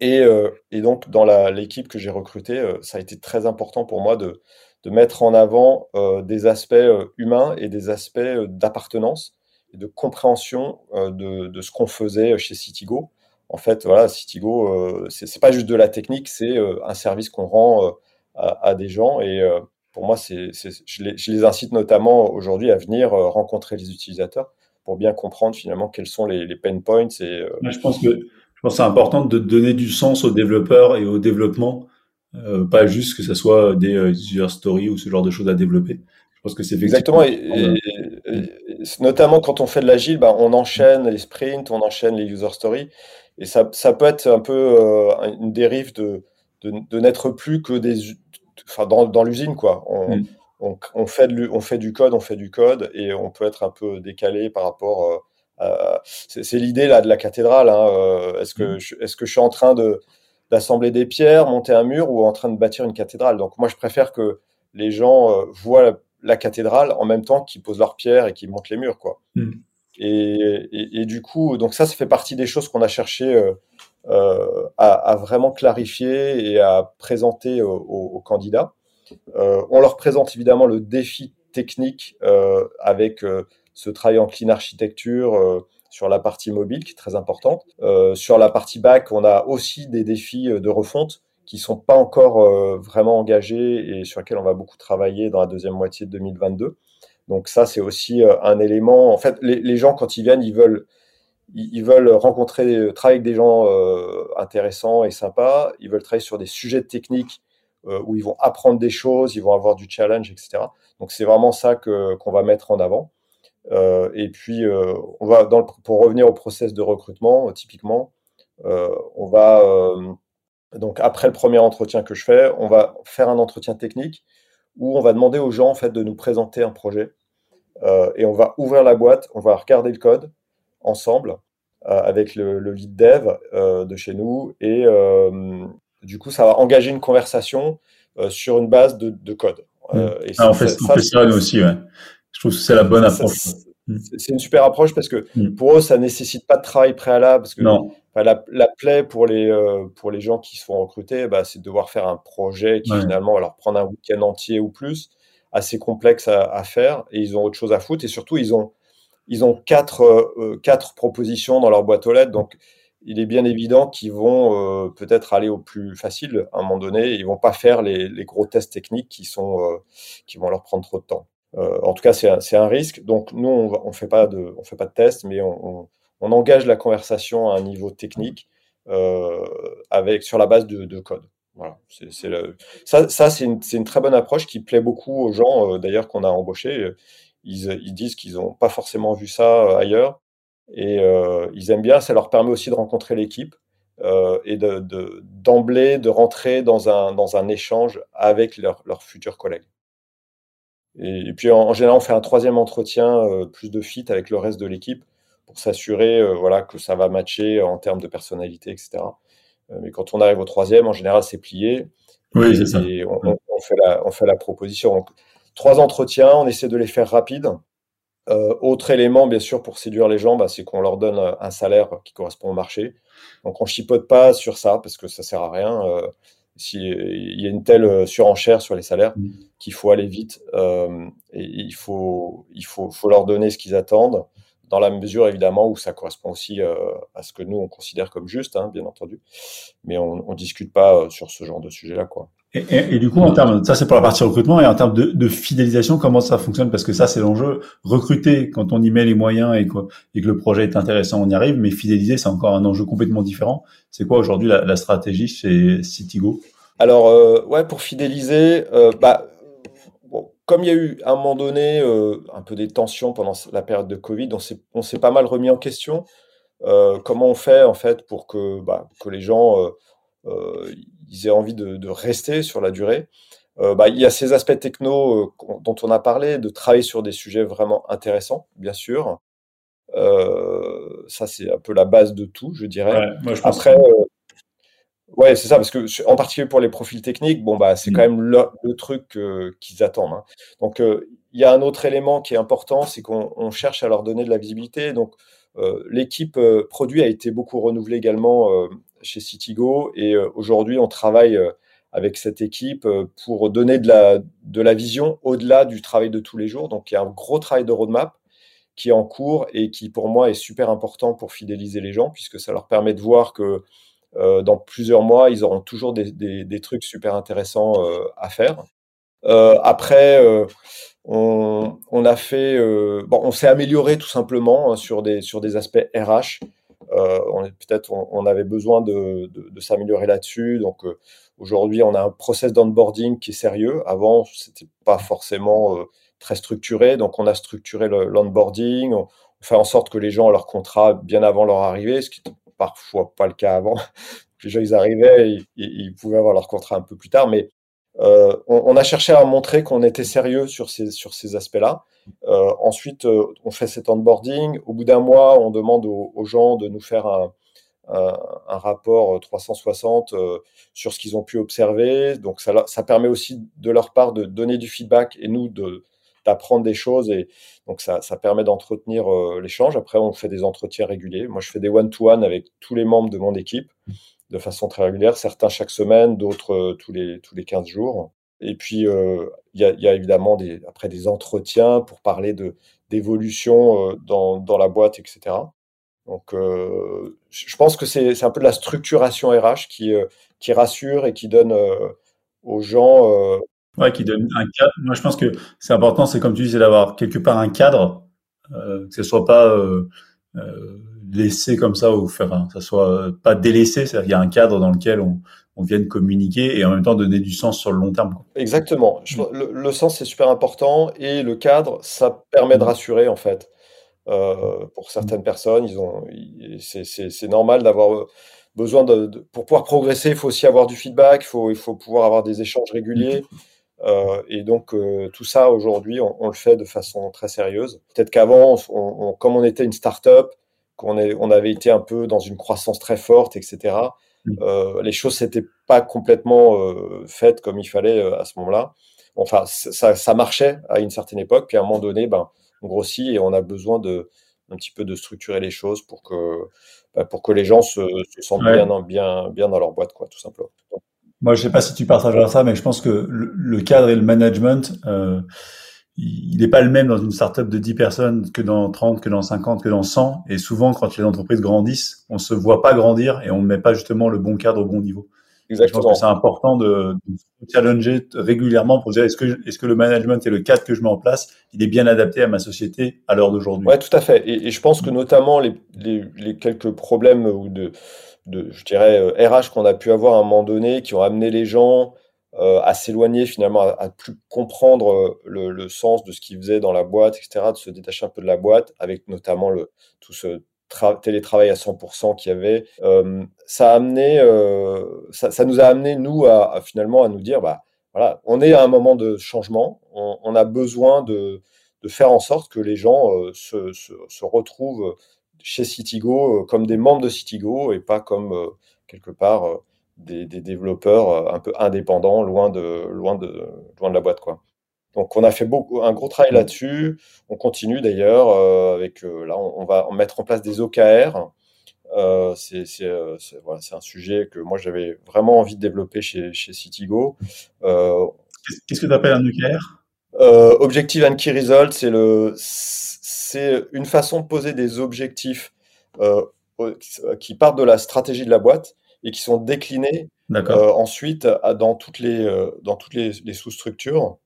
Et, euh, et, donc, dans l'équipe que j'ai recrutée, ça a été très important pour moi de, mettre en avant des aspects humains et des aspects d'appartenance de compréhension euh, de, ce qu'on faisait chez Citigo. En fait, voilà, Citigo, euh, c'est pas juste de la technique, c'est euh, un service qu'on rend à, des gens. Et pour moi, c'est, je, les, incite notamment aujourd'hui à venir rencontrer les utilisateurs pour bien comprendre finalement quels sont les, pain points. Et, je pense que je pense c'est important de donner du sens aux développeurs et au développement, pas juste que ce soit des user stories ou ce genre de choses à développer que c'est exactement. Et, notamment quand on fait de l'agile, bah, on enchaîne les sprints, on enchaîne les user stories, et ça, ça peut être un peu euh, une dérive de, de, n'être plus que des, enfin dans, dans l'usine quoi. On, mm. On, fait de, on fait du code, on fait du code, et on peut être un peu décalé par rapport. Euh, à, c'est l'idée là de la cathédrale. Hein, euh, est-ce que mm. est-ce que je suis en train de d'assembler des pierres, monter un mur, ou en train de bâtir une cathédrale? Donc moi je préfère que les gens voient la cathédrale en même temps qu'ils posent leurs pierres et qu'ils montent les murs, quoi. Hmm. Et, du coup, donc ça, ça fait partie des choses qu'on a cherché euh, euh, à, vraiment clarifier et à présenter aux, candidats. Euh, on leur présente évidemment le défi technique avec ce travail en clean architecture sur la partie mobile qui est très importante. sur la partie back, on a aussi des défis de refonte qui sont pas encore euh, vraiment engagés et sur lesquels on va beaucoup travailler dans la deuxième moitié de 2022. Donc ça, c'est aussi euh, un élément. En fait, les, gens quand ils viennent, ils veulent ils veulent rencontrer, travailler avec des gens euh, intéressants et sympas. Ils veulent travailler sur des sujets techniques où ils vont apprendre des choses, ils vont avoir du challenge, etc. Donc c'est vraiment ça que qu'on va mettre en avant. et puis on va pour revenir au process de recrutement, typiquement, on va donc après le premier entretien que je fais, on va faire un entretien technique où on va demander aux gens en fait de nous présenter un projet euh, et on va ouvrir la boîte, on va regarder le code ensemble euh, avec le, lead dev euh, de chez nous et du coup ça va engager une conversation sur une base de, code. Mmh. Et ah, on fait ça, nous aussi, ouais. Je trouve que c'est la bonne approche. Mmh. C'est une super approche parce que mmh. pour eux, ça nécessite pas de travail préalable. Parce que non la, la, plaie pour les, euh, pour les gens qui se font recruter, bah, c'est de devoir faire un projet qui finalement va leur prendre un week-end entier ou plus, assez complexe à, faire, et ils ont autre chose à foutre, et surtout ils ont, ils ont quatre, euh, quatre propositions dans leur boîte aux lettres, donc il est bien évident qu'ils vont peut-être aller au plus facile à un moment donné. Ils vont pas faire les, gros tests techniques qui sont qui vont leur prendre trop de temps. en tout cas, c'est un, risque. Donc nous, on, ne fait pas de on fait pas de tests, mais on, engage la conversation à un niveau technique avec sur la base de, code. Voilà, ça, c'est une, une, très bonne approche qui plaît beaucoup aux gens, d'ailleurs, qu'on a embauchés. Ils, ils disent qu'ils n'ont pas forcément vu ça ailleurs et euh, ils aiment bien, ça leur permet aussi de rencontrer l'équipe euh, et d'emblée de, de, rentrer dans un, dans un échange avec leurs futurs collègues. Et, puis en, général, on fait un troisième entretien, euh, plus de fit avec le reste de l'équipe pour s'assurer voilà, que ça va matcher en termes de personnalité, etc. mais quand on arrive au troisième, en général, c'est plié. Oui, c'est ça. Et on, on, fait la, on fait la proposition. Donc, trois entretiens, on essaie de les faire rapides. Euh, autre élément, bien sûr, pour séduire les gens, bah, c'est qu'on leur donne un salaire qui correspond au marché. Donc, on chipote pas sur ça parce que ça sert à rien. Euh, il y a une telle euh, surenchère sur les salaires mmh. qu'il faut aller vite euh, et il faut, il faut, faut leur donner ce qu'ils attendent dans la mesure évidemment où ça correspond aussi euh, à ce que nous on considère comme juste, hein, bien entendu. Mais on, on discute pas sur ce genre de sujet-là, quoi. Et, du coup, en termes, ça c'est pour la partie recrutement, et en termes de, fidélisation, comment ça fonctionne? Parce que ça c'est l'enjeu. Recruter, quand on y met les moyens et, que le projet est intéressant, on y arrive. Mais fidéliser, c'est encore un enjeu complètement différent. C'est quoi aujourd'hui la, stratégie chez Citigo? Alors, euh, ouais, pour fidéliser, euh, bah, comme il y a eu à un moment donné euh, un peu des tensions pendant la période de Covid, on s'est pas mal remis en question. comment on fait en fait pour que, bah, que les gens ils aient envie de, rester sur la durée. Euh, bah, il y a ces aspects techno euh, dont on a parlé, de travailler sur des sujets vraiment intéressants, bien sûr. Euh, ça, c'est un peu la base de tout, je dirais. Après, ouais, c'est ça, parce que en particulier pour les profils techniques, bon, bah, c'est mm. quand même le, truc qu'ils attendent. Hein. Donc, il y a un autre élément qui est important, c'est qu'on cherche à leur donner de la visibilité. Donc, l'équipe produit a été beaucoup renouvelée également chez Citigo. Et euh, aujourd'hui, on travaille euh, avec cette équipe euh, pour donner de la, de la vision au-delà du travail de tous les jours. Donc, il y a un gros travail de roadmap qui est en cours et qui, pour moi, est super important pour fidéliser les gens, puisque ça leur permet de voir que dans plusieurs mois, ils auront toujours des, des, trucs super intéressants à faire. après, on, on, a fait, bon, on s'est amélioré tout simplement hein, sur, des, sur des aspects RH. Euh, on peut-être on, avait besoin de, s'améliorer là-dessus. Donc euh, aujourd'hui, on a un process d'onboarding qui est sérieux. Avant, c'était pas forcément euh, très structuré. Donc on a structuré l'onboarding. on, fait en sorte que les gens ont leur contrat bien avant leur arrivée, ce qui n'était parfois pas le cas avant. les gens, ils arrivaient, ils, pouvaient avoir leur contrat un peu plus tard, mais euh, on, a cherché à montrer qu'on était sérieux sur ces, sur ces aspects-là. Euh, ensuite, euh, on fait cet onboarding. Au bout d'un mois, on demande aux, gens de nous faire un, rapport 360 sur ce qu'ils ont pu observer. Donc, ça, permet aussi de leur part de donner du feedback et nous d'apprendre des choses. Et donc, ça permet d'entretenir l'échange. Après, on fait des entretiens réguliers. Moi, je fais des one-to-one avec tous les membres de mon équipe de façon très régulière, certains chaque semaine, d'autres euh, tous, les, tous les 15 jours. Et puis, euh, il y, a, évidemment après des entretiens pour parler d'évolution euh, dans, dans, la boîte, etc. Donc, je pense que c'est, c'est un peu de la structuration RH qui, qui rassure et qui donne aux gens. Ouais, qui donne un cadre. Moi, je pense que c'est important, c'est comme tu disais, d'avoir quelque part un cadre, que ce soit pas laisser comme ça ou faire ça soit pas délaissé, c'est-à-dire qu'il y a un cadre dans lequel on, on vienne communiquer et en même temps donner du sens sur le long terme. Exactement. le, sens c'est super important et le cadre ça permet de rassurer en fait. Euh, pour certaines personnes, ils ont, c'est normal d'avoir besoin de, pour pouvoir progresser, il faut aussi avoir du feedback, il faut, il faut pouvoir avoir des échanges réguliers. Euh, et donc euh, tout ça aujourd'hui, on, le fait de façon très sérieuse. Peut-être qu'avant, comme on était une start-up, qu'on on avait été un peu dans une croissance très forte, etc. Mm. Euh, les choses n'étaient pas complètement euh, faites comme il fallait euh, à ce moment-là. Enfin, ça, ça, marchait à une certaine époque, puis à un moment donné, ben, on grossit et on a besoin de un petit peu de structurer les choses pour que ben, pour que les gens se, se sentent bien, bien, bien dans leur boîte, quoi, tout simplement. Moi, je sais pas si tu partages ça, mais je pense que le, cadre et le management, il n'est pas le même dans une startup de 10 personnes que dans 30, que dans 50, que dans 100. Et souvent, quand les entreprises grandissent, on se voit pas grandir et on ne met pas justement le bon cadre au bon niveau. Exactement. Je pense que c'est important de, de, challenger régulièrement pour dire est-ce que, est-ce que le management et le cadre que je mets en place, il est bien adapté à ma société à l'heure d'aujourd'hui. Ouais, tout à fait. Et, et, je pense que notamment les, les, les quelques problèmes ou de, de, je dirais, RH euh, qu'on a pu avoir à un moment donné, qui ont amené les gens euh, à s'éloigner finalement, à, à, plus comprendre euh, le, le, sens de ce qu'ils faisaient dans la boîte, etc., de se détacher un peu de la boîte, avec notamment le, tout ce télétravail à 100% qu'il y avait. Euh, ça, a amené, euh, ça, ça, nous a amené, nous, à, à, finalement, à nous dire, bah, voilà, on est à un moment de changement, on, on a besoin de, de, faire en sorte que les gens euh, se, se, se, retrouvent chez Citigo euh, comme des membres de Citigo et pas comme quelque part des, des, développeurs euh, un peu indépendants, loin de, loin de, loin de la boîte, quoi. Donc, on a fait beaucoup, un gros travail là-dessus. On continue d'ailleurs euh, avec euh, là, on, on, va mettre en place des OKR. Euh, c'est voilà, un sujet que moi j'avais vraiment envie de développer chez, chez Citigo. Qu'est-ce que tu appelles un OKR Objective and Key Result, c'est le, c'est une façon de poser des objectifs qui partent de la stratégie de la boîte et qui sont déclinés euh, ensuite dans toutes les, euh, dans toutes les, les sous-structures.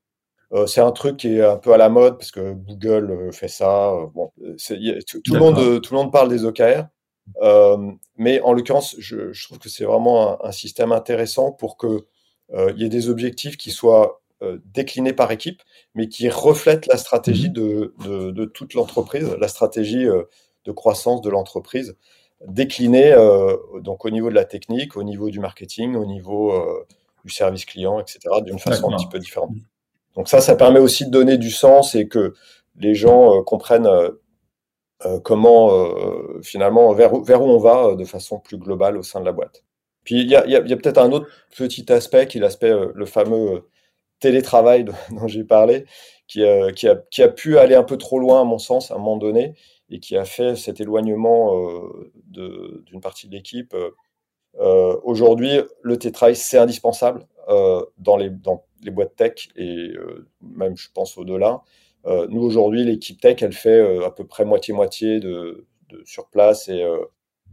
Euh, c'est un truc qui est un peu à la mode parce que Google fait ça. bon, a, tout, le monde, tout le monde parle des OKR. mais en l'occurrence, je, je, trouve que c'est vraiment un, un, système intéressant pour que il y ait des objectifs qui soient déclinés par équipe, mais qui reflètent la stratégie mmh de, de, de toute l'entreprise, la stratégie de croissance de l'entreprise décliner euh, donc au niveau de la technique, au niveau du marketing, au niveau euh, du service client, etc., d'une façon un petit peu différente. Donc ça, ça permet aussi de donner du sens et que les gens euh, comprennent comment finalement vers, vers, où on va de façon plus globale au sein de la boîte. Puis il y a, y a, y a peut-être un autre petit aspect qui est l'aspect, le fameux télétravail dont j'ai parlé, qui, qui, a, qui a pu aller un peu trop loin à mon sens à un moment donné et qui a fait cet éloignement euh, d'une partie de l'équipe. Euh, aujourd'hui, le tétrail, c'est indispensable euh, dans, les, dans les boîtes tech et même, je pense, au-delà. nous, aujourd'hui, l'équipe tech, elle fait à peu près moitié-moitié de, de, sur place et,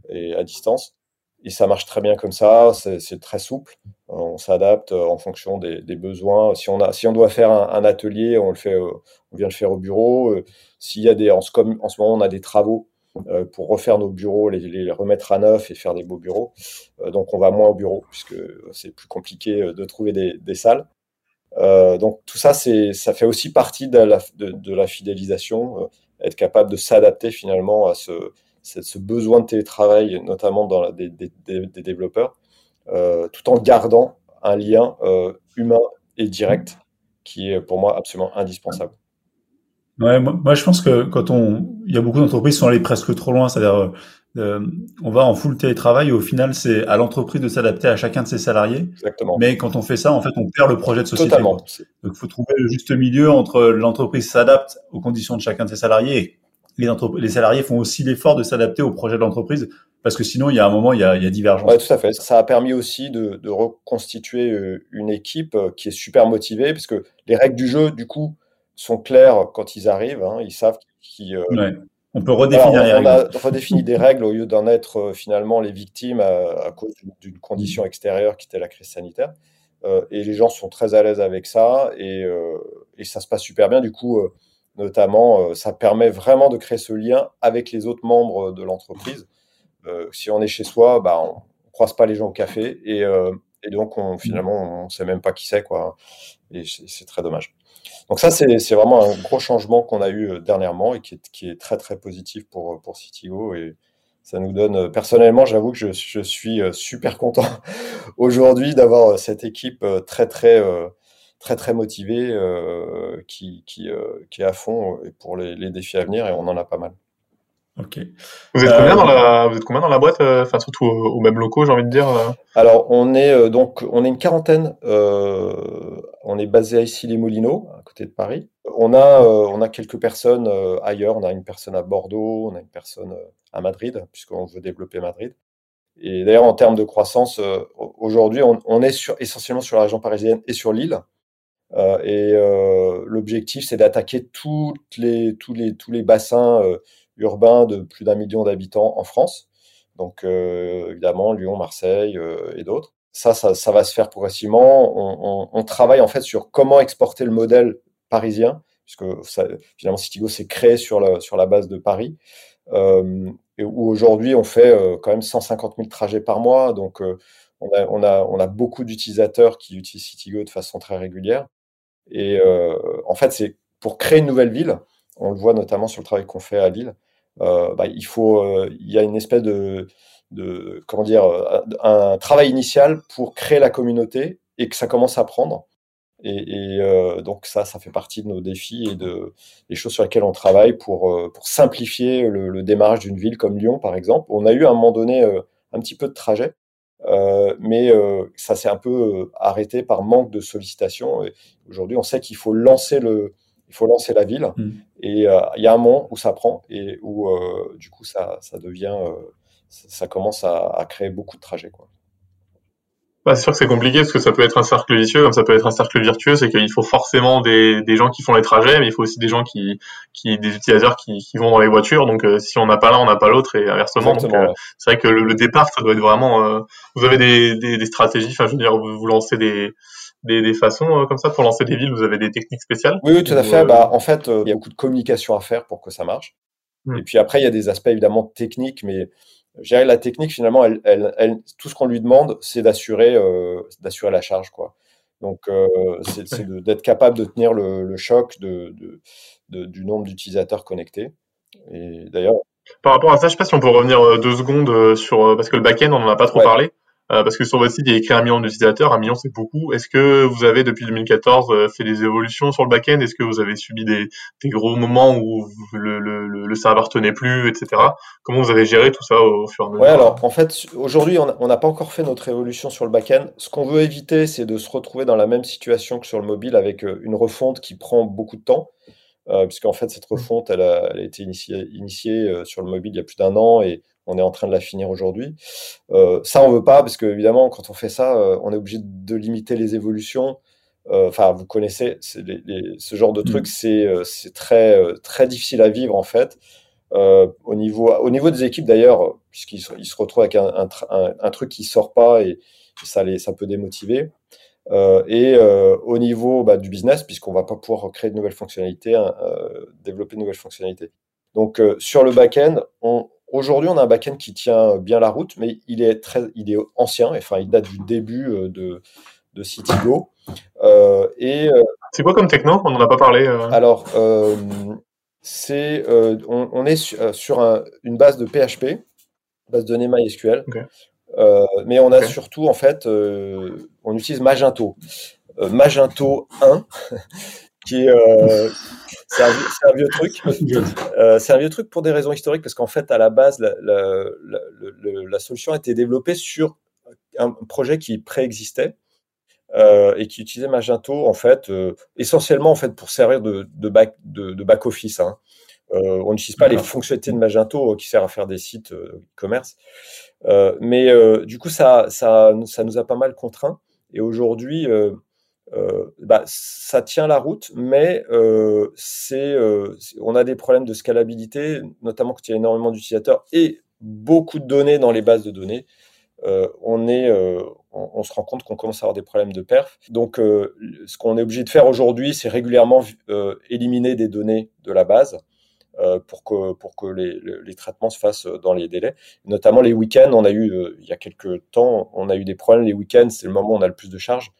et à distance. Et ça marche très bien comme ça, c'est très souple. On s'adapte en fonction des, besoins. Si on, a, si on doit faire un, atelier, on, le fait, on vient le faire au bureau. S'il y a des, en ce, en ce moment, on a des travaux euh, pour refaire nos bureaux, les, remettre à neuf et faire des beaux bureaux. Euh, donc, on va moins au bureau puisque c'est plus compliqué euh, de trouver des, salles. Euh, donc, tout ça, ça fait aussi partie de la, fidélisation, euh, être capable de s'adapter finalement à ce, ce, besoin de télétravail, notamment dans la, des, des, des, développeurs, euh, tout en gardant un lien humain et direct qui est pour moi absolument indispensable. Ouais, moi, moi, je pense que quand on, il y a beaucoup d'entreprises qui sont allées presque trop loin, c'est-à-dire euh, on va en full télétravail et au final c'est à l'entreprise de s'adapter à chacun de ses salariés. Exactement. Mais quand on fait ça, en fait, on perd le projet de société. Totalement. Donc il faut trouver le juste milieu entre l'entreprise s'adapte aux conditions de chacun de ses salariés et les, les salariés font aussi l'effort de s'adapter au projet de l'entreprise parce que sinon il y a un moment il y a, il y a divergence. Ouais, tout à fait. Ça a permis aussi de, de reconstituer euh, une équipe euh, qui est super motivée parce que les règles du jeu, du coup, sont clairs quand ils arrivent. Hein, ils savent qu'ils. Euh, ouais. On peut redéfinir Alors, on, on a redéfini des règles au lieu d'en être finalement les victimes à, à cause d'une condition extérieure qui était la crise sanitaire. Euh, et les gens sont très à l'aise avec ça et, euh, et, ça se passe super bien. Du coup, euh, notamment, euh, ça permet vraiment de créer ce lien avec les autres membres de l'entreprise. si on est chez soi, bah, on, on croise pas les gens au café et, et donc on, finalement on sait même pas qui c'est. Et c'est très dommage. Donc ça, c'est vraiment un gros changement qu'on a eu euh, dernièrement et qui est, très très positif pour, euh, pour. Et ça nous donne, euh, personnellement, j'avoue que je, suis super content aujourd'hui d'avoir cette équipe très très très très motivée qui, qui, qui est à fond pour les, les défis à venir et on en a pas mal. Ok. Vous êtes combien, euh, dans, la, vous êtes combien dans la boîte, euh, enfin surtout aux, aux, mêmes locaux, j'ai envie de dire euh? Alors on est donc on est une quarantaine. on est basé à Issy-les-Moulineaux, à côté de Paris. On a on a quelques personnes ailleurs. On a une personne à Bordeaux, on a une personne à Madrid, puisqu'on veut développer Madrid. Et d'ailleurs en termes de croissance, aujourd'hui on, on, est sur, essentiellement sur la région parisienne et sur l'île. Et l'objectif, c'est d'attaquer toutes les, tous, les, tous les bassins urbains de plus d'un million d'habitants en France. Donc, évidemment, Lyon, Marseille et d'autres. Ça, ça, ça, va se faire progressivement. On, on, on, travaille en fait sur comment exporter le modèle parisien, puisque ça, finalement Citigo s'est créé sur la, sur la base de Paris, euh, et où aujourd'hui on fait euh, quand même 150 000 trajets par mois. Donc, euh, on, a, on, a, on a beaucoup d'utilisateurs qui utilisent Citigo de façon très régulière. Et euh, en fait, c'est pour créer une nouvelle ville. On le voit notamment sur le travail qu'on fait à Lille. Bah, il faut, il y a une espèce de de comment dire un travail initial pour créer la communauté et que ça commence à prendre. Et, et euh, donc ça, ça fait partie de nos défis et de des choses sur lesquelles on travaille pour euh, pour simplifier le, le démarrage d'une ville comme Lyon, par exemple. On a eu à un moment donné euh, un petit peu de trajet, euh, mais ça s'est un peu arrêté par manque de sollicitations. Aujourd'hui, on sait qu'il faut lancer le il faut lancer la ville mmh. et il y a un moment où ça prend et où du coup ça ça devient ça commence à, créer beaucoup de trajets. Quoi. Bah, c'est sûr que c'est compliqué parce que ça peut être un cercle vicieux comme ça peut être un cercle vertueux. C'est qu'il faut forcément des, des, gens qui font les trajets, mais il faut aussi des gens qui, qui des utilisateurs qui, qui vont dans les voitures. Donc euh, si on n'a pas l'un, on n'a pas l'autre et inversement. Donc euh, c'est vrai que le, départ, ça doit être vraiment. Euh, vous avez des, des, des, stratégies. Enfin, je veux dire, vous, vous lancez des des, des, façons comme ça pour lancer des villes Vous avez des techniques spéciales? Oui, oui tout à fait. Bah, en fait, il y a beaucoup de communication à faire pour que ça marche. Hmm. Et puis après, il y a des aspects évidemment techniques, mais gérer la technique, finalement, elle, elle, elle tout ce qu'on lui demande, c'est d'assurer, euh, d'assurer la charge, quoi. Donc, euh, c'est d'être capable de tenir le, le choc de, de, de, du nombre d'utilisateurs connectés. Et d'ailleurs. Par rapport à ça, je sais pas si on peut revenir euh, deux secondes sur parce que le back-end, on en a pas trop parlé. Euh, parce que sur votre site, il y a écrit un million d'utilisateurs. Un million, c'est beaucoup. Est-ce que vous avez, depuis 2014, euh, fait des évolutions sur le back-end? Est-ce que vous avez subi des, des gros moments où le, le, le, serveur tenait plus, etc. Comment vous avez géré tout ça au, fur et à mesure? Ouais, alors en fait, aujourd'hui, on n'a pas encore fait notre évolution sur le back-end. Ce qu'on veut éviter, c'est de se retrouver dans la même situation que sur le mobile avec euh, une refonte qui prend beaucoup de temps. Euh, puisqu'en fait, cette refonte, elle a, elle a été initiée, initiée sur le mobile il y a plus d'un an et on est en train de la finir aujourd'hui. Euh, ça, on veut pas parce que évidemment, quand on fait ça, euh, on est obligé de limiter les évolutions. Euh, enfin, vous connaissez ce genre de truc, mm. c'est très très difficile à vivre en fait. au niveau au niveau des équipes d'ailleurs, puisqu'ils se, se retrouvent avec un, un, truc qui sort pas et, ça les ça peut démotiver. et au niveau bah, du business, puisqu'on va pas pouvoir créer de nouvelles fonctionnalités, hein, développer de nouvelles fonctionnalités. Donc sur le back-end, on, Aujourd'hui, on a un backend qui tient bien la route, mais il est très, il est ancien. Enfin, il date du début euh, de, de Citigo. Euh, et euh, c'est quoi comme techno? On n'en a pas parlé. Alors, c'est, on, est sur, une base de PHP, base de données MySQL. mais on a surtout, en fait, on utilise Magento. Magento 1, qui est, c'est un, vieux truc. Euh, c'est un vieux truc pour des raisons historiques, parce qu'en fait, à la base, la, la, la, la, solution a été développée sur un projet qui préexistait euh, et qui utilisait Magento, en fait, euh, essentiellement en fait pour servir de, de back, de, de back office. Hein. Euh, on n'utilise pas les fonctionnalités de Magento qui sert à faire des sites e-commerce. mais du coup, ça, ça, ça nous a pas mal contraints. Et aujourd'hui, euh, bah, ça tient la route, mais euh, c'est, euh, on a des problèmes de scalabilité, notamment quand il y a énormément d'utilisateurs et beaucoup de données dans les bases de données. Euh, on, est, euh, on, on, se rend compte qu'on commence à avoir des problèmes de perf. Donc, ce qu'on est obligé de faire aujourd'hui, c'est régulièrement éliminer des données de la base. pour que, pour que les, les, traitements se fassent dans les délais. Notamment les week-ends, on a eu, il y a quelques temps, on a eu des problèmes les week-ends, c'est le moment où on a le plus de charges.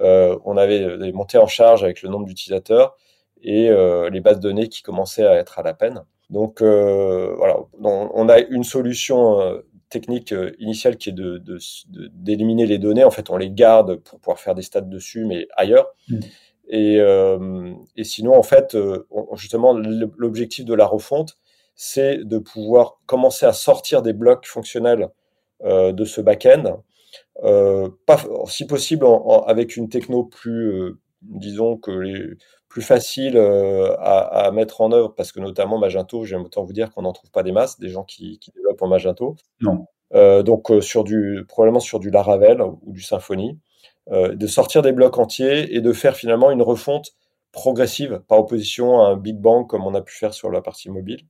Euh, on avait des montées en charge avec le nombre d'utilisateurs et euh, les bases de données qui commençaient à être à la peine. Donc euh, voilà, on a une solution technique initiale qui est de, d'éliminer les données. En fait, on les garde pour pouvoir faire des stats dessus, mais ailleurs. Mmh. Et, et, sinon, en fait, justement, l'objectif de la refonte, c'est de pouvoir commencer à sortir des blocs fonctionnels de ce back-end euh, pas, si possible avec une techno plus, euh, disons que les plus facile euh, à, à, mettre en œuvre parce que notamment Magento, j'aime autant vous dire qu'on n'en trouve pas des masses, des gens qui, qui développent en Magento. Non. Euh, donc sur du probablement sur du Laravel ou du Symfony. de sortir des blocs entiers et de faire finalement une refonte progressive par opposition à un Big Bang comme on a pu faire sur la partie mobile.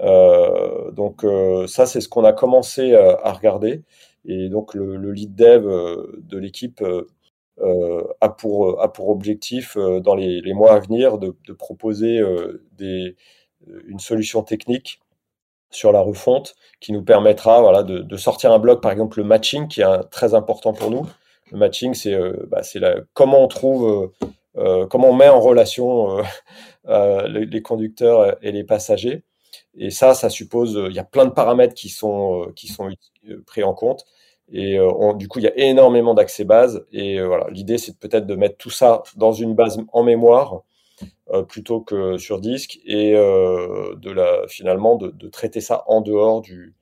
Euh, donc euh, ça, c'est ce qu'on a commencé euh, à regarder. Et donc le, lead dev de l'équipe a, pour, a pour objectif dans les, mois à venir de, proposer une solution technique sur la refonte qui nous permettra voilà, de, sortir un bloc, par exemple le matching, qui est très important pour nous. Le matching, c'est bah, comment on trouve, comment on met en relation les, conducteurs et les passagers. Et ça, ça suppose, euh, il y a plein de paramètres qui sont, euh, qui sont euh, pris en compte. Et du coup, il y a énormément d'accès base. Et voilà, l'idée, c'est peut-être de mettre tout ça dans une base en mémoire plutôt que sur disque et de la, finalement de, traiter ça en dehors du,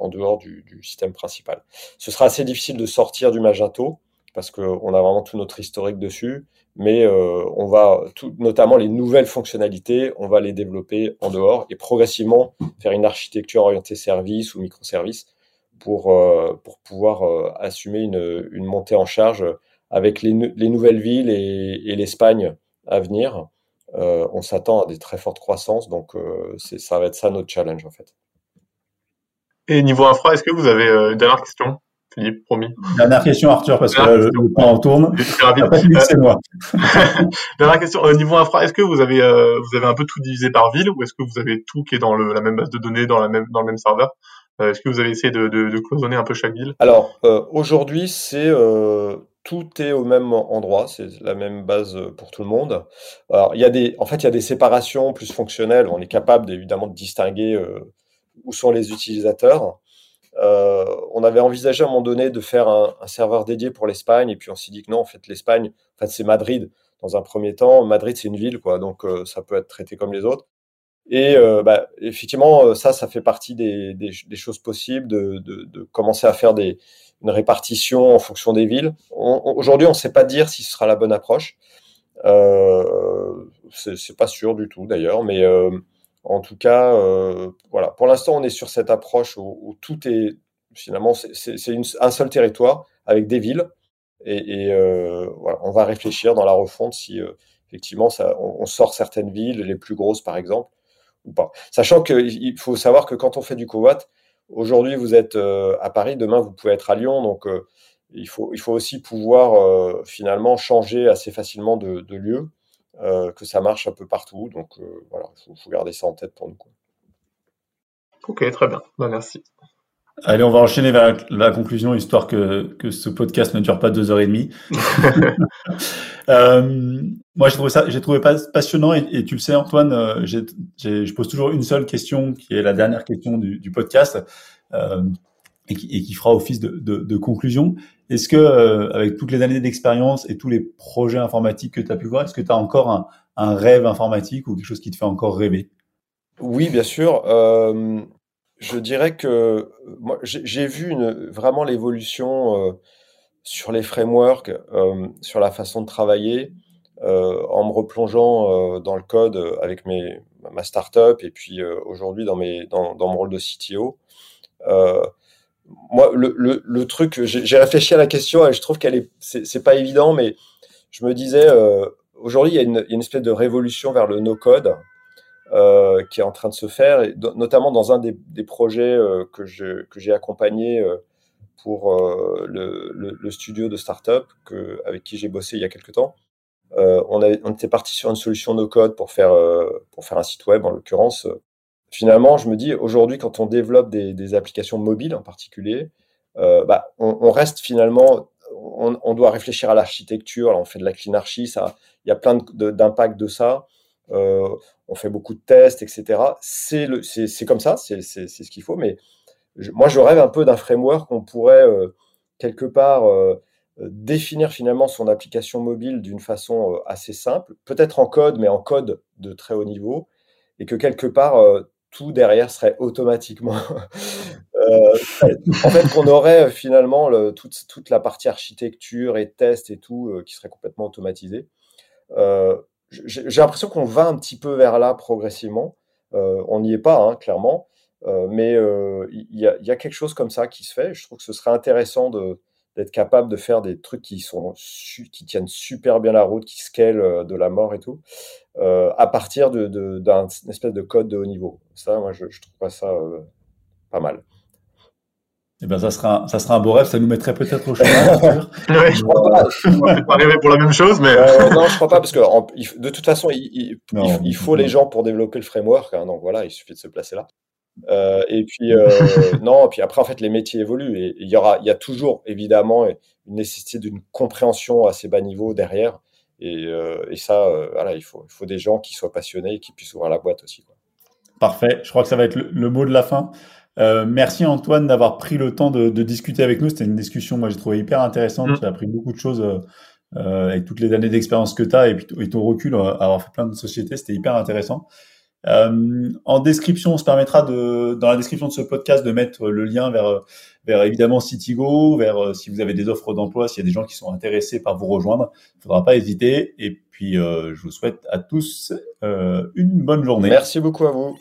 en dehors du, système principal. Ce sera assez difficile de sortir du Magento parce qu'on a vraiment tout notre historique dessus mais euh, on va, notamment les nouvelles fonctionnalités, on va les développer en dehors et progressivement faire une architecture orientée service ou microservice pour, euh, pour pouvoir euh, assumer une, une, montée en charge avec les, les nouvelles villes et, et l'Espagne à venir. on s'attend à des très fortes croissances, donc ça va être ça notre challenge en fait. Et niveau infra, est-ce que vous avez une dernière question? Philippe, promis. Dernière question, Arthur, parce que le, temps en tourne. C'est moi. Dernière question. Au niveau infra, est-ce que vous avez, euh, vous avez un peu tout divisé par ville ou est-ce que vous avez tout qui est dans le, la même base de données, dans, la même, dans le même serveur? Euh, Est-ce que vous avez essayé de, de, cloisonner un peu chaque ville? Alors, euh, aujourd'hui, c'est tout est au même endroit, c'est la même base pour tout le monde. Alors, il y a des, en fait, il y a des séparations plus fonctionnelles. On est capable évidemment de distinguer où sont les utilisateurs. Euh, on avait envisagé à un moment donné de faire un, serveur dédié pour l'Espagne, et puis on s'est dit que non, en fait, l'Espagne, en fait, c'est Madrid dans un premier temps. Madrid, c'est une ville, quoi, donc euh, ça peut être traité comme les autres. Et euh, bah, effectivement, ça, ça fait partie des, choses possibles de, commencer à faire des, une répartition en fonction des villes. Aujourd'hui, on ne sait pas dire si ce sera la bonne approche. Euh, c'est pas sûr du tout d'ailleurs, mais en tout cas, euh, voilà. Pour l'instant, on est sur cette approche où, tout est finalement c'est un seul territoire avec des villes et, euh, voilà, on va réfléchir dans la refonte si euh, effectivement ça, on, sort certaines villes, les plus grosses par exemple, ou pas. Sachant qu'il faut savoir que quand on fait du covoit, aujourd'hui vous êtes à Paris, demain vous pouvez être à Lyon, donc il faut, il faut aussi pouvoir finalement changer assez facilement de, de lieu. Euh, que ça marche un peu partout. Donc euh, voilà, il faut, garder ça en tête pour nous. Ok, très bien. Bah, merci. Allez, on va enchaîner vers la conclusion, histoire que, que ce podcast ne dure pas deux heures et demie. euh, moi, j'ai trouvé ça, j'ai trouvé passionnant et, tu le sais, Antoine, euh, je pose toujours une seule question, qui est la dernière question du, du podcast, euh, et, qui, fera office de, conclusion. Est-ce que, euh, avec toutes les années d'expérience et tous les projets informatiques que tu as pu voir, est-ce que tu as encore un, rêve informatique ou quelque chose qui te fait encore rêver? Oui, bien sûr. Euh, je dirais que moi, j'ai vu vraiment l'évolution euh, sur les frameworks, sur la façon de travailler, en me replongeant dans le code avec mes, ma startup et puis aujourd'hui dans, dans, mon rôle de CTO. Moi, le, truc, j'ai réfléchi à la question et je trouve qu'elle est, c'est pas évident, mais je me disais, euh, aujourd'hui, il, y a une, espèce de révolution vers le no-code euh, qui est en train de se faire, et notamment dans un des, projets euh, que j'ai accompagné pour le, studio de startup que, avec qui j'ai bossé il y a quelques temps. on, on était parti sur une solution no-code pour faire, pour faire un site web, en l'occurrence, finalement, je me dis, aujourd'hui, quand on développe des, applications mobiles en particulier, euh, bah, on, reste finalement, on, doit réfléchir à l'architecture, on fait de la cleanarchie, ça, il y a plein d'impacts de, ça, euh, on fait beaucoup de tests, etc. C'est comme ça, c'est ce qu'il faut, mais moi, je rêve un peu d'un framework qu'on pourrait, euh, quelque part, définir finalement son application mobile d'une façon assez simple, peut-être en code, mais en code de très haut niveau, et que quelque part, tout derrière serait automatiquement. euh, en fait, qu'on aurait euh, finalement le, toute, toute, la partie architecture et test et tout euh, qui serait complètement automatisé. Euh, J'ai l'impression qu'on va un petit peu vers là progressivement. On n'y est pas, hein, clairement, mais il y, a, quelque chose comme ça qui se fait. Je trouve que ce serait intéressant de, d'être capable de faire des trucs qui sont qui tiennent super bien la route, qui scalent de la mort et tout, à partir de, d'un espèce de code de haut niveau. Ça, moi, je, je trouve pas ça pas mal. Eh ben, ça sera, ça sera un beau rêve, ça nous mettrait peut-être au chemin. oui, je crois pas. On pas arriver pour la même chose, mais. Euh, non, je crois pas, parce que de toute façon, il, il, faut les gens pour développer le framework. Hein, donc voilà, il suffit de se placer là. Euh, et puis, euh, non, puis après, en fait, les métiers évoluent et il y aura, il y a toujours évidemment une nécessité d'une compréhension à ces bas niveaux derrière. Et, et ça, voilà, il faut, il faut des gens qui soient passionnés et qui puissent ouvrir la boîte aussi. Quoi. Parfait. Je crois que ça va être le mot de la fin. Euh, merci Antoine d'avoir pris le temps de, de discuter avec nous. C'était une discussion, moi j'ai trouvé hyper intéressante. Mm. J'ai appris beaucoup de choses euh, euh avec toutes les années d'expérience que tu as et, puis, et ton recul à avoir fait plein de sociétés. C'était hyper intéressant. Euh, en description, on se permettra de, dans la description de ce podcast de mettre le lien vers, vers évidemment Citigo, vers euh, si vous avez des offres d'emploi, s'il y a des gens qui sont intéressés par vous rejoindre, il faudra pas hésiter. Et puis, je vous souhaite à tous une bonne journée. Merci beaucoup à vous.